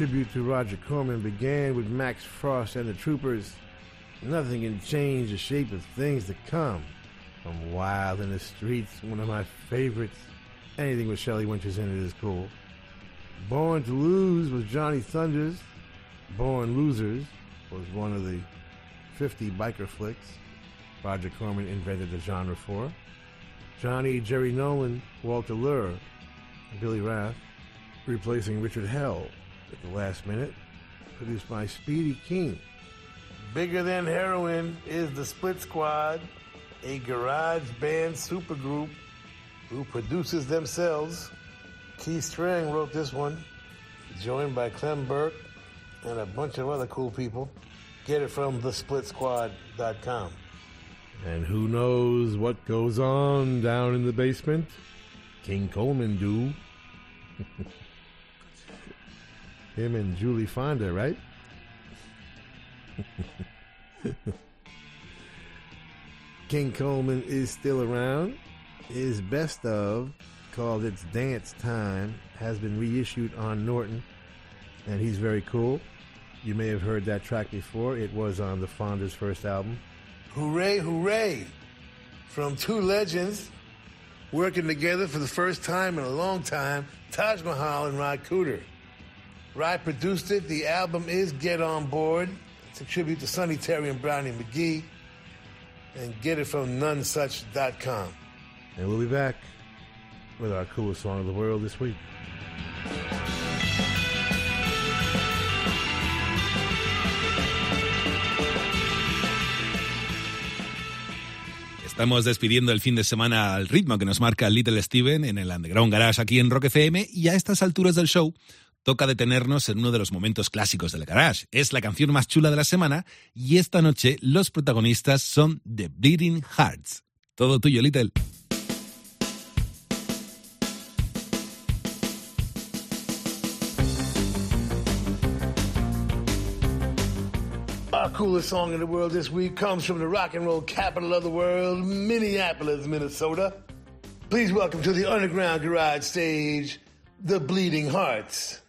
tribute to Roger Corman began with Max Frost and the Troopers. Nothing can change the shape of things to come. From Wild in the Streets, one of my favorites. Anything with Shelley Winters in it is cool. Born to Lose was Johnny Thunders. Born Losers was one of the 50 biker flicks Roger Corman invented the genre for. Johnny, Jerry Nolan, Walter Lure, Billy Rath, replacing Richard Hell at the last minute, produced by Speedy Keen. Bigger Than Heroin is the Split Squad, a garage band supergroup who produces themselves. Keith Streng wrote this one, joined by Clem Burke and a bunch of other cool people. Get it from thesplitsquad.com. And who knows what goes on down in the basement? King Coleman do. Him and Julie Fonda, right? King Coleman is still around. His best of, called It's Dance Time, has been reissued on Norton, and he's very cool. You may have heard that track before. It was on the Fonda's first album. Hooray, hooray! From two legends working together for the first time in a long time Taj Mahal and Ry Cooder. Rod produced it. The album is Get On Board. It's a tribute to Sonny Terry and Brownie McGee. And get it from nonesuch.com. And we'll be back with our coolest song of the world this week. Estamos despidiendo el fin de semana al ritmo que nos marca Little Steven en el Underground Garage aquí en Rock FM y a estas alturas del show toca detenernos en uno de los momentos clásicos del garage. Es la canción más chula de la semana y esta noche los protagonistas son The Bleeding Hearts. Todo tuyo, Little. Our coolest song in the world this week comes from the rock and roll capital of the world, Minneapolis, Minnesota. Please welcome to the Underground Garage stage, the Bleeding Hearts.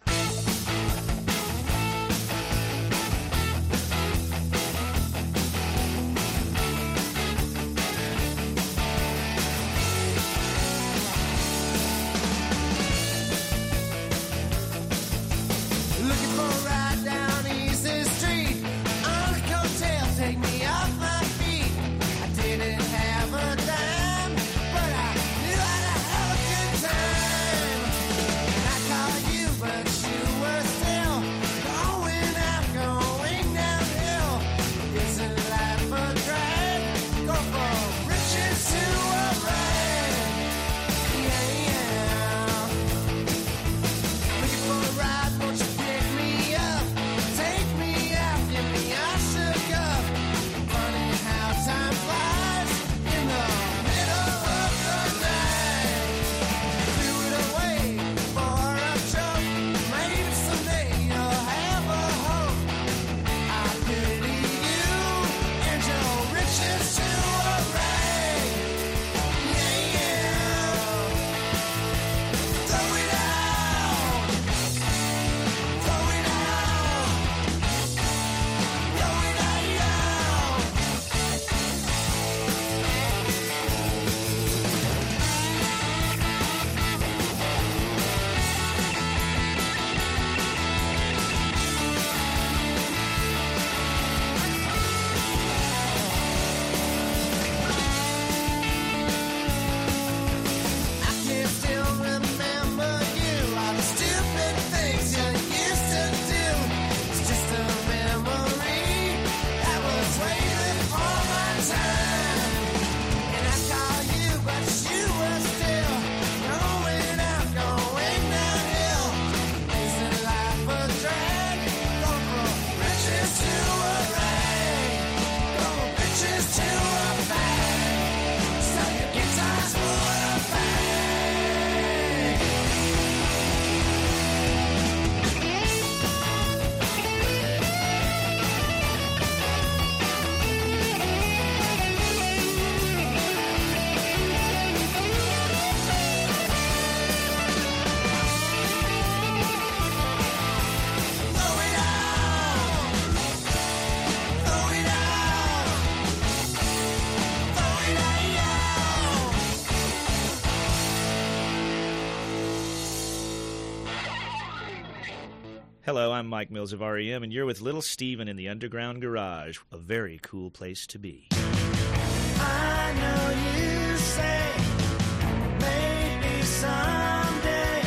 Hello, I'm Mike Mills of REM, and you're with Little Steven in the Underground Garage, a very cool place to be. I know you say maybe someday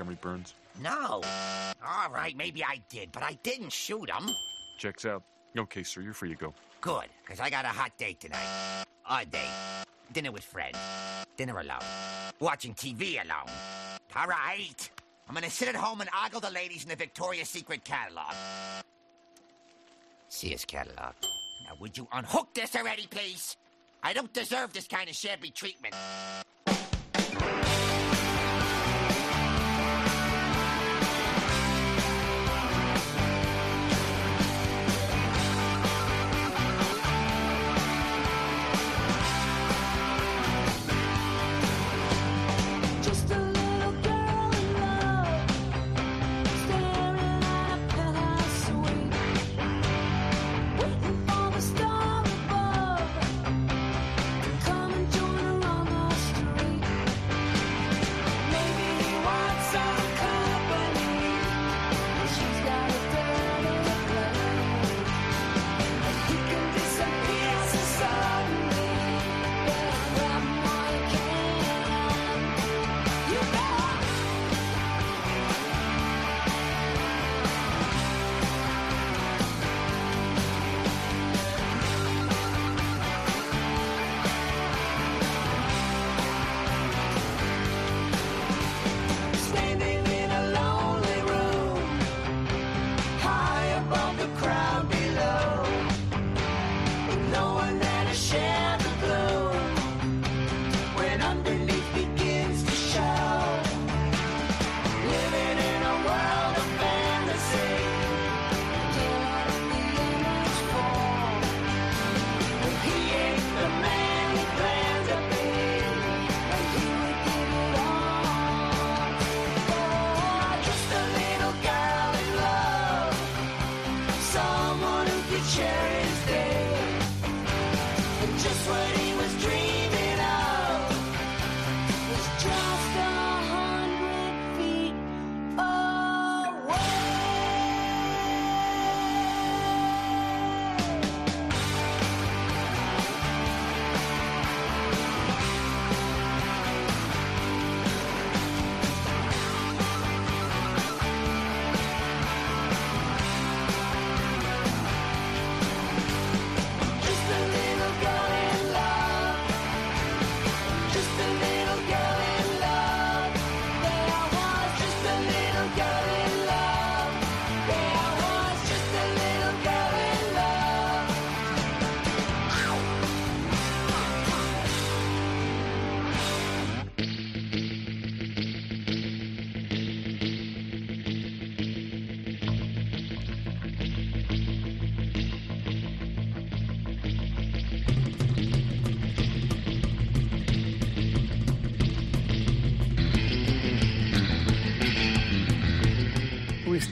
Montgomery Burns? No. All right, maybe I did, but I didn't shoot him. Checks out. Okay, sir, you're free to go. Good, because I got a hot date tonight. A date. Dinner with friends. Dinner alone. Watching TV alone. All right. I'm going to sit at home and ogle the ladies in the Victoria's Secret catalog. Sears catalog. Now, would you unhook this already, please? I don't deserve this kind of shabby treatment.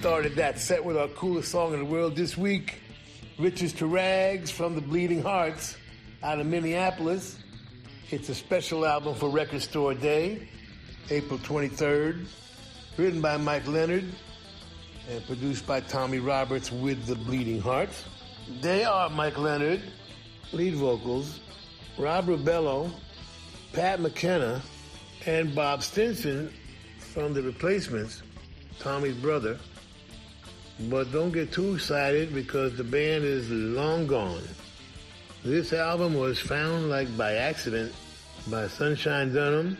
Started that set with our coolest song in the world this week, Riches to Rags from the Bleeding Hearts out of Minneapolis. It's a special album for Record Store Day, April 23rd, written by Mike Leonard and produced by Tommy Roberts with the Bleeding Hearts. They are Mike Leonard, lead vocals, Rob Rubello, Pat McKenna, and Bob Stinson from The Replacements, Tommy's brother. But don't get too excited because the band is long gone. This album was found like by accident by Sunshine Dunham.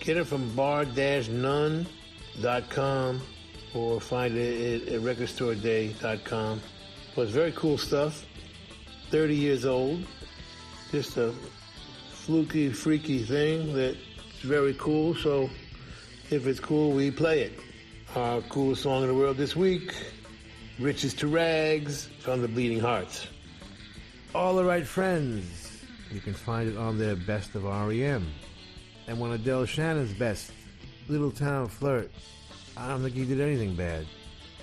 Get it from bar-none.com or find it at recordstoreday.com. But it's very cool stuff. 30 years old. Just a fluky, freaky thing that's very cool. So if it's cool, we play it. Our coolest song in the world this week, Riches to Rags from the Bleeding Hearts. All the right friends. You can find it on their best of REM. And one of Del Shannon's best, Little Town Flirt. I don't think he did anything bad.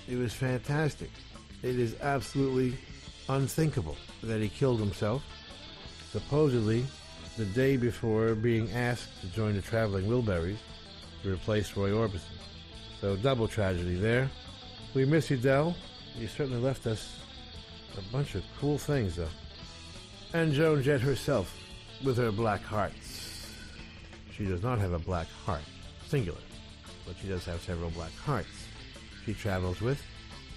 It was fantastic. It is absolutely unthinkable that he killed himself, supposedly the day before being asked to join the Traveling Wilburys to replace Roy Orbison. So double tragedy there. We miss you, Del. You certainly left us a bunch of cool things, though. And Joan Jett herself, with her black hearts. She does not have a black heart, singular, but she does have several black hearts. She travels with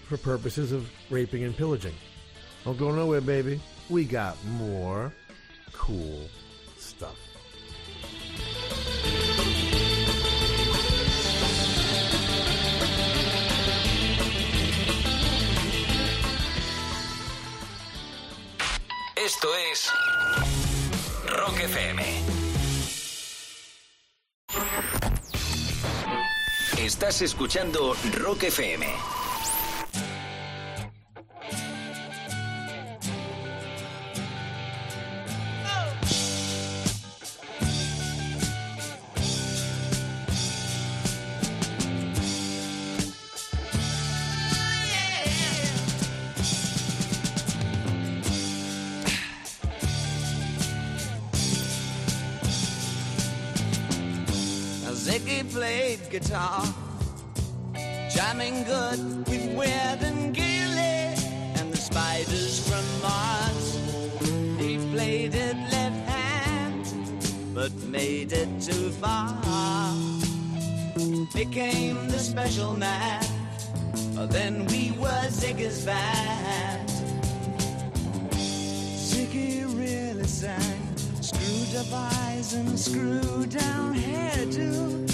for purposes of raping and pillaging. Don't go nowhere, baby. We got more cool stuff. Esto es Rock FM. Estás escuchando Rock FM. Played guitar, jamming good with Weird and Gilly and the spiders from Mars. He played it left hand, but made it too far. Became the special man. Then we were Ziggy's band. Ziggy really sang. Screwed up eyes and screwed down hairdo,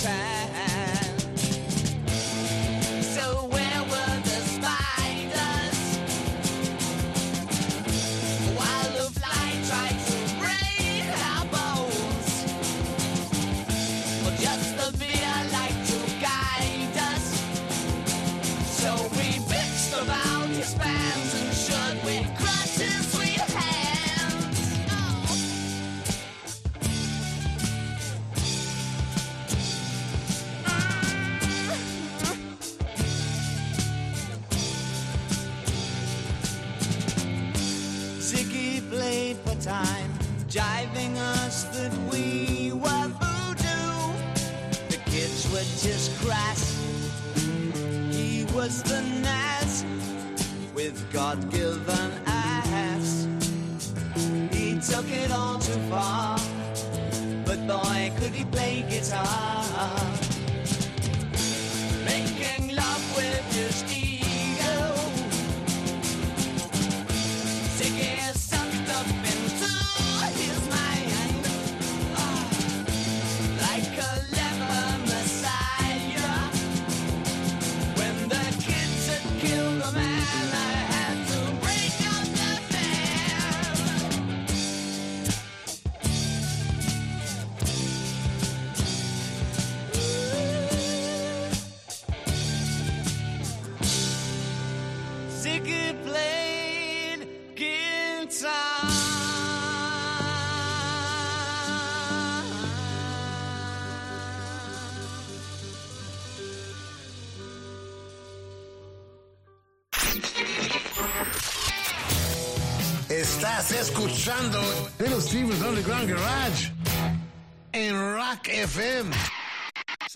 Was the Nazz with God-given ass. He took it all too far, but boy, could he play guitar. Making love with his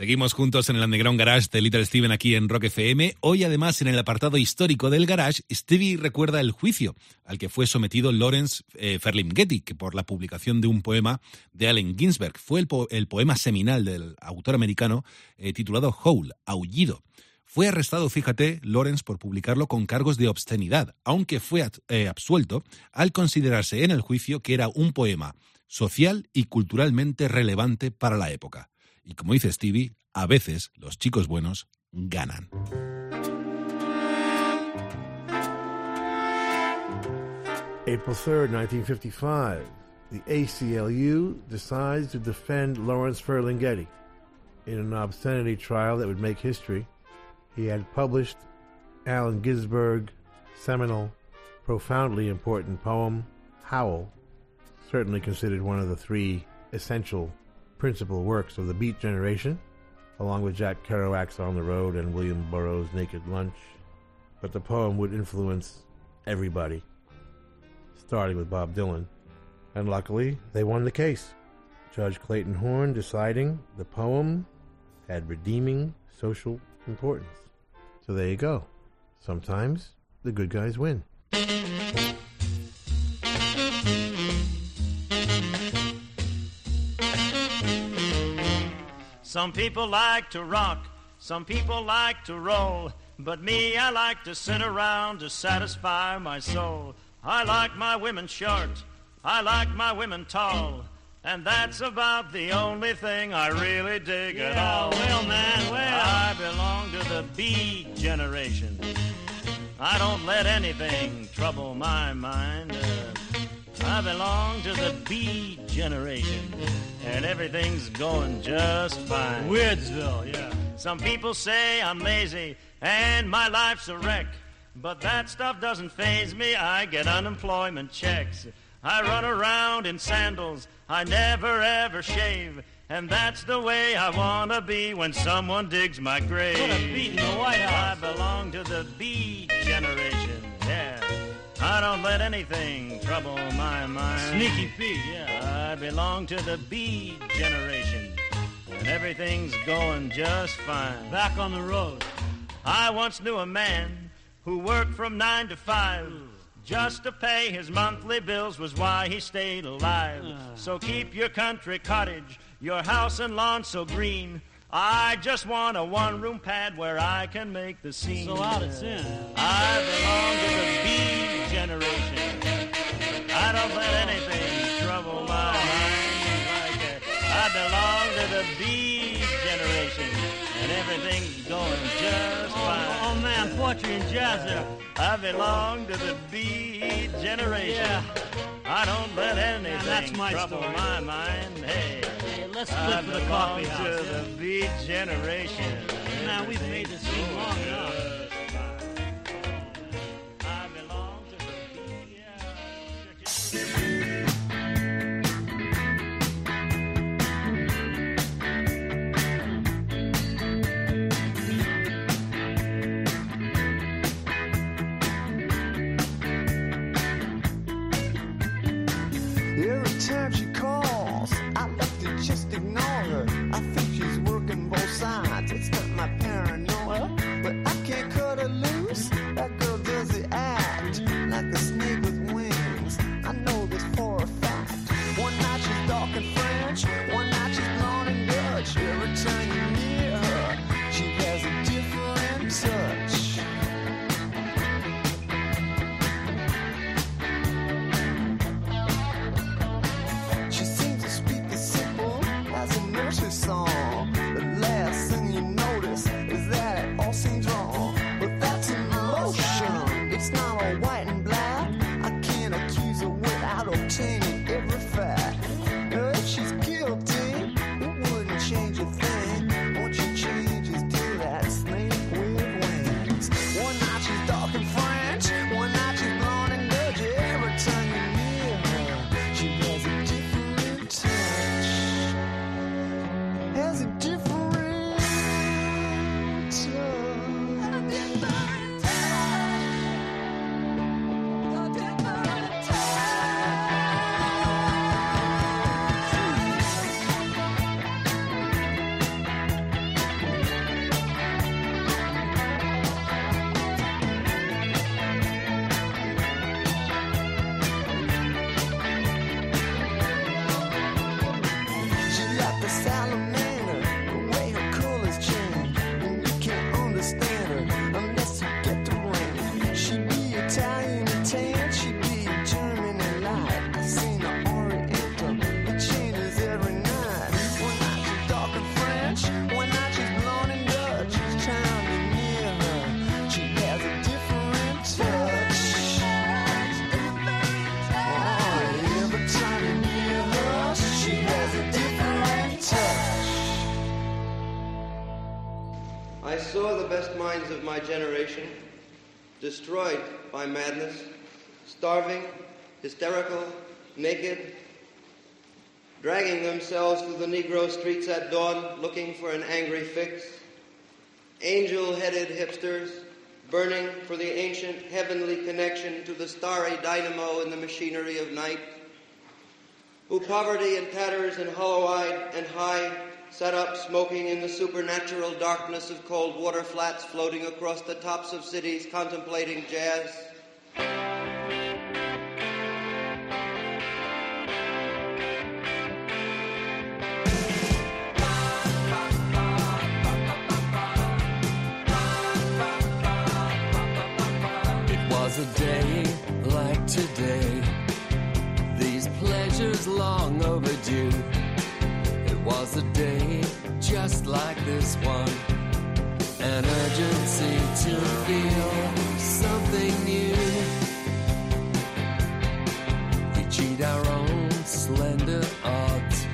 Seguimos juntos en el Underground Garage de Little Steven aquí en Rock FM. Hoy, además, en el apartado histórico del Garage, Stevie recuerda el juicio al que fue sometido Lawrence eh, Ferlinghetti, por la publicación de un poema de Allen Ginsberg fue el, po- el poema seminal del autor americano eh, titulado Howl, Aullido. Fue arrestado, fíjate, Lawrence por publicarlo con cargos de obscenidad, aunque fue eh, absuelto al considerarse en el juicio que era un poema social y culturalmente relevante para la época. Y como dice Stevie, a veces los chicos buenos ganan. April 3rd, 1955, the ACLU decides to defend Lawrence Ferlinghetti in an obscenity trial that would make history. He had published Allen Ginsberg's seminal, profoundly important poem, Howl, certainly considered one of the three essential principal works of the Beat generation, along with Jack Kerouac's On the Road and William Burroughs' Naked Lunch. But the poem would influence everybody starting with Bob Dylan. And luckily, they won the case. Judge Clayton Horn deciding the poem had redeeming social importance. So there you go. Sometimes the good guys win. Some people like to rock, some people like to roll, but me, I like to sit around to satisfy my soul. I like my women short, I like my women tall, and that's about the only thing I really dig at all. well, man, well. I belong to the Beat generation. I don't let anything trouble my mind. Uh, I belong to the Beat generation, and everything's going just fine. Weirdsville, yeah. Some people say I'm lazy and my life's a wreck, but that stuff doesn't phase me. I get unemployment checks. I run around in sandals. I never ever shave. And that's the way I wanna be when someone digs my grave. Put a beat in the White House. I belong to the Beat generation. I don't let anything trouble my mind. Sneaky Pete, yeah. I belong to the Beat generation. And everything's going just fine. Back on the road. I once knew a man who worked from nine to five. Just to pay his monthly bills was why he stayed alive. Uh. So keep your country cottage, your house and lawn so green. I just want a one room pad where I can make the scene. So out it's in. I belong to the Beat generation. I don't let anything trouble my mind like that. I belong to the Beat generation, and everything's going just fine. Poetry and jazz there. I belong to the Beat generation. Yeah. I don't let anything that's my trouble story. my mind. Hey, Hey, let's flip for the belong coffee to house. the Beat generation. Now we've made this scene long enough. My generation destroyed by madness, starving, hysterical, naked, dragging themselves through the Negro streets at dawn looking for an angry fix, angel-headed hipsters burning for the ancient heavenly connection to the starry dynamo in the machinery of night, who poverty and tatters and hollow-eyed and high sat up smoking in the supernatural darkness of cold water flats floating across the tops of cities contemplating jazz. It was a day like today, these pleasures long overdue. Was a day just like this one, an urgency to feel something new. We cheat our own slender odds.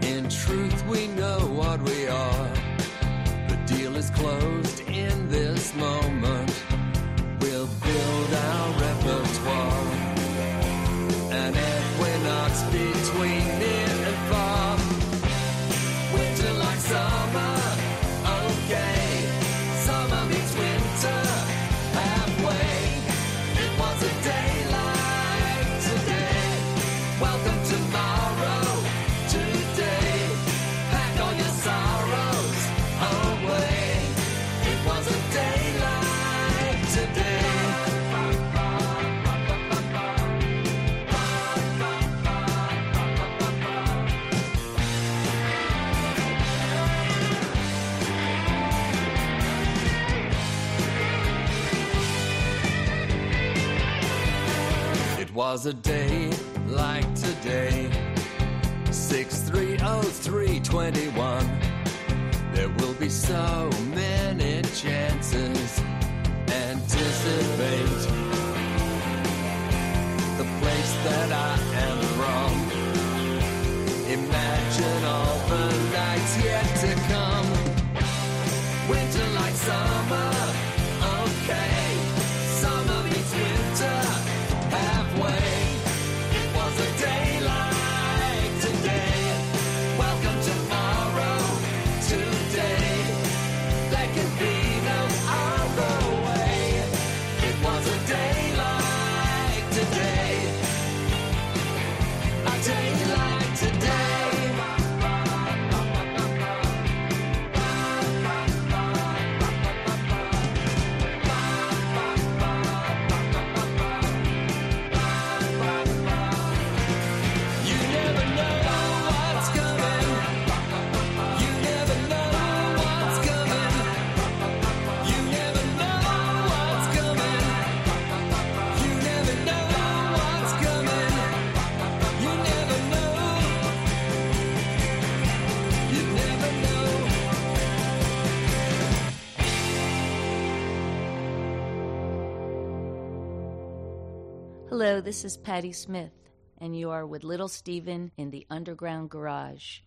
In truth, we know what we are. The deal is closed in this moment. We'll build our repertoire. Was a day like today. 630321. There will be so many chances. Anticipate the place that I Hello, this is Patti Smith, and you are with Little Steven in the Underground Garage.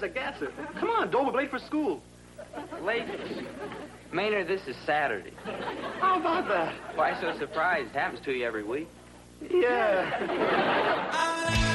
Man. The AM's a gasser. Come on, Dobie, late for school. Late? Maynard, this is Saturday. How about that? Why so surprised? Happens to you every week. Yeah.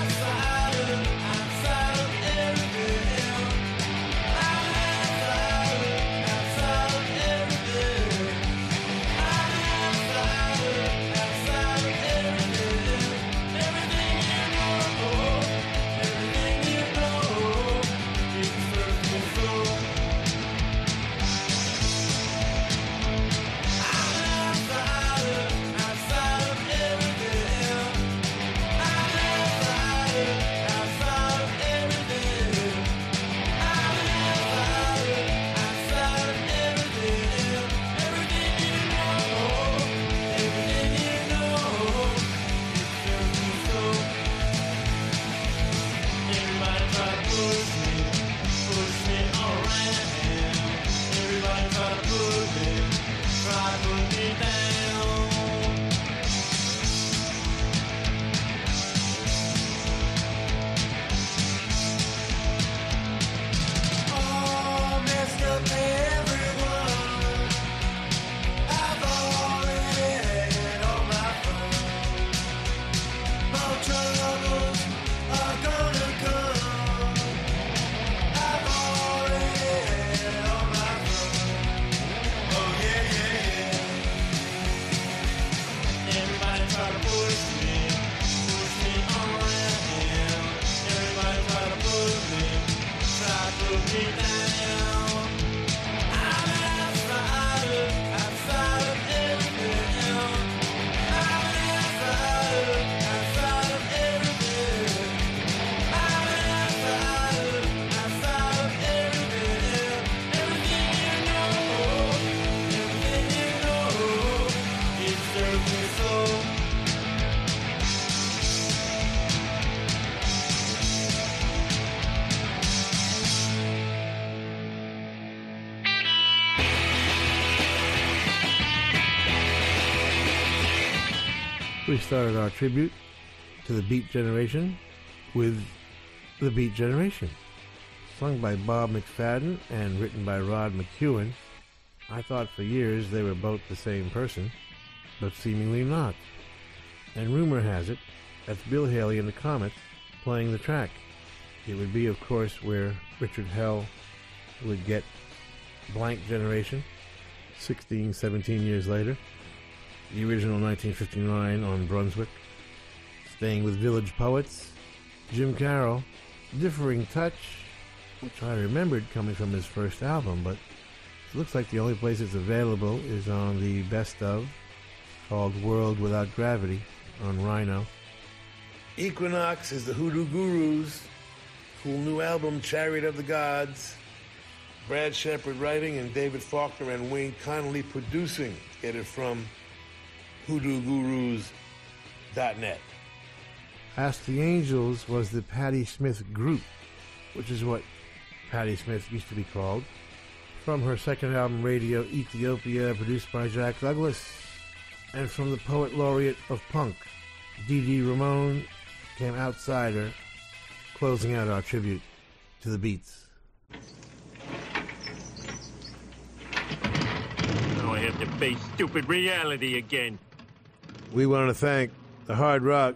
tribute to the Beat Generation with The Beat Generation. Sung by Bob McFadden and written by Rod McKuen. I thought for years they were both the same person, but seemingly not. And rumor has it that's Bill Haley and the Comets playing the track. It would be, of course, where Richard Hell would get Blank Generation 16, 17 years later. The original 1959 on Brunswick. Staying with Village Poets. Jim Carroll. Differing Touch, which I remembered coming from his first album, but it looks like the only place it's available is on the best of called World Without Gravity on Rhino. Equinox is the Hoodoo Gurus. Cool new album, Chariot of the Gods. Brad Shepherd writing and David Faulkner and Wayne Connolly producing. Get it from hoodoogurus.net. Ask the Angels was the Patti Smith group, which is what Patti Smith used to be called, from her second album, Radio Ethiopia, produced by Jack Douglas, and from the poet laureate of punk, Dee Dee Ramone, came Outsider, closing out our tribute to the Beats. Now I have to face stupid reality again. We want to thank the Hard Rock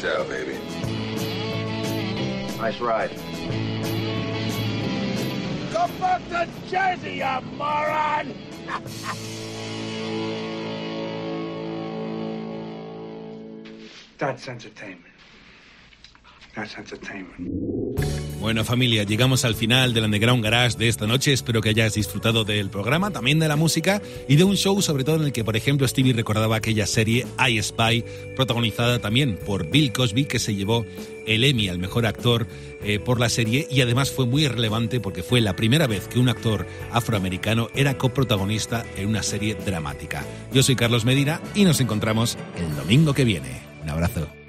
Ciao, baby. Nice ride. Go back to Jersey, you moron! That's entertainment. Bueno familia, llegamos al final del Underground Garage de esta noche. Espero que hayas disfrutado del programa, también de la música y de un show sobre todo en el que, por ejemplo, Stevie recordaba aquella serie I Spy, protagonizada también por Bill Cosby, que se llevó el Emmy al mejor actor eh, por la serie y además fue muy relevante porque fue la primera vez que un actor afroamericano era coprotagonista en una serie dramática. Yo soy Carlos Medina y nos encontramos el domingo que viene. Un abrazo.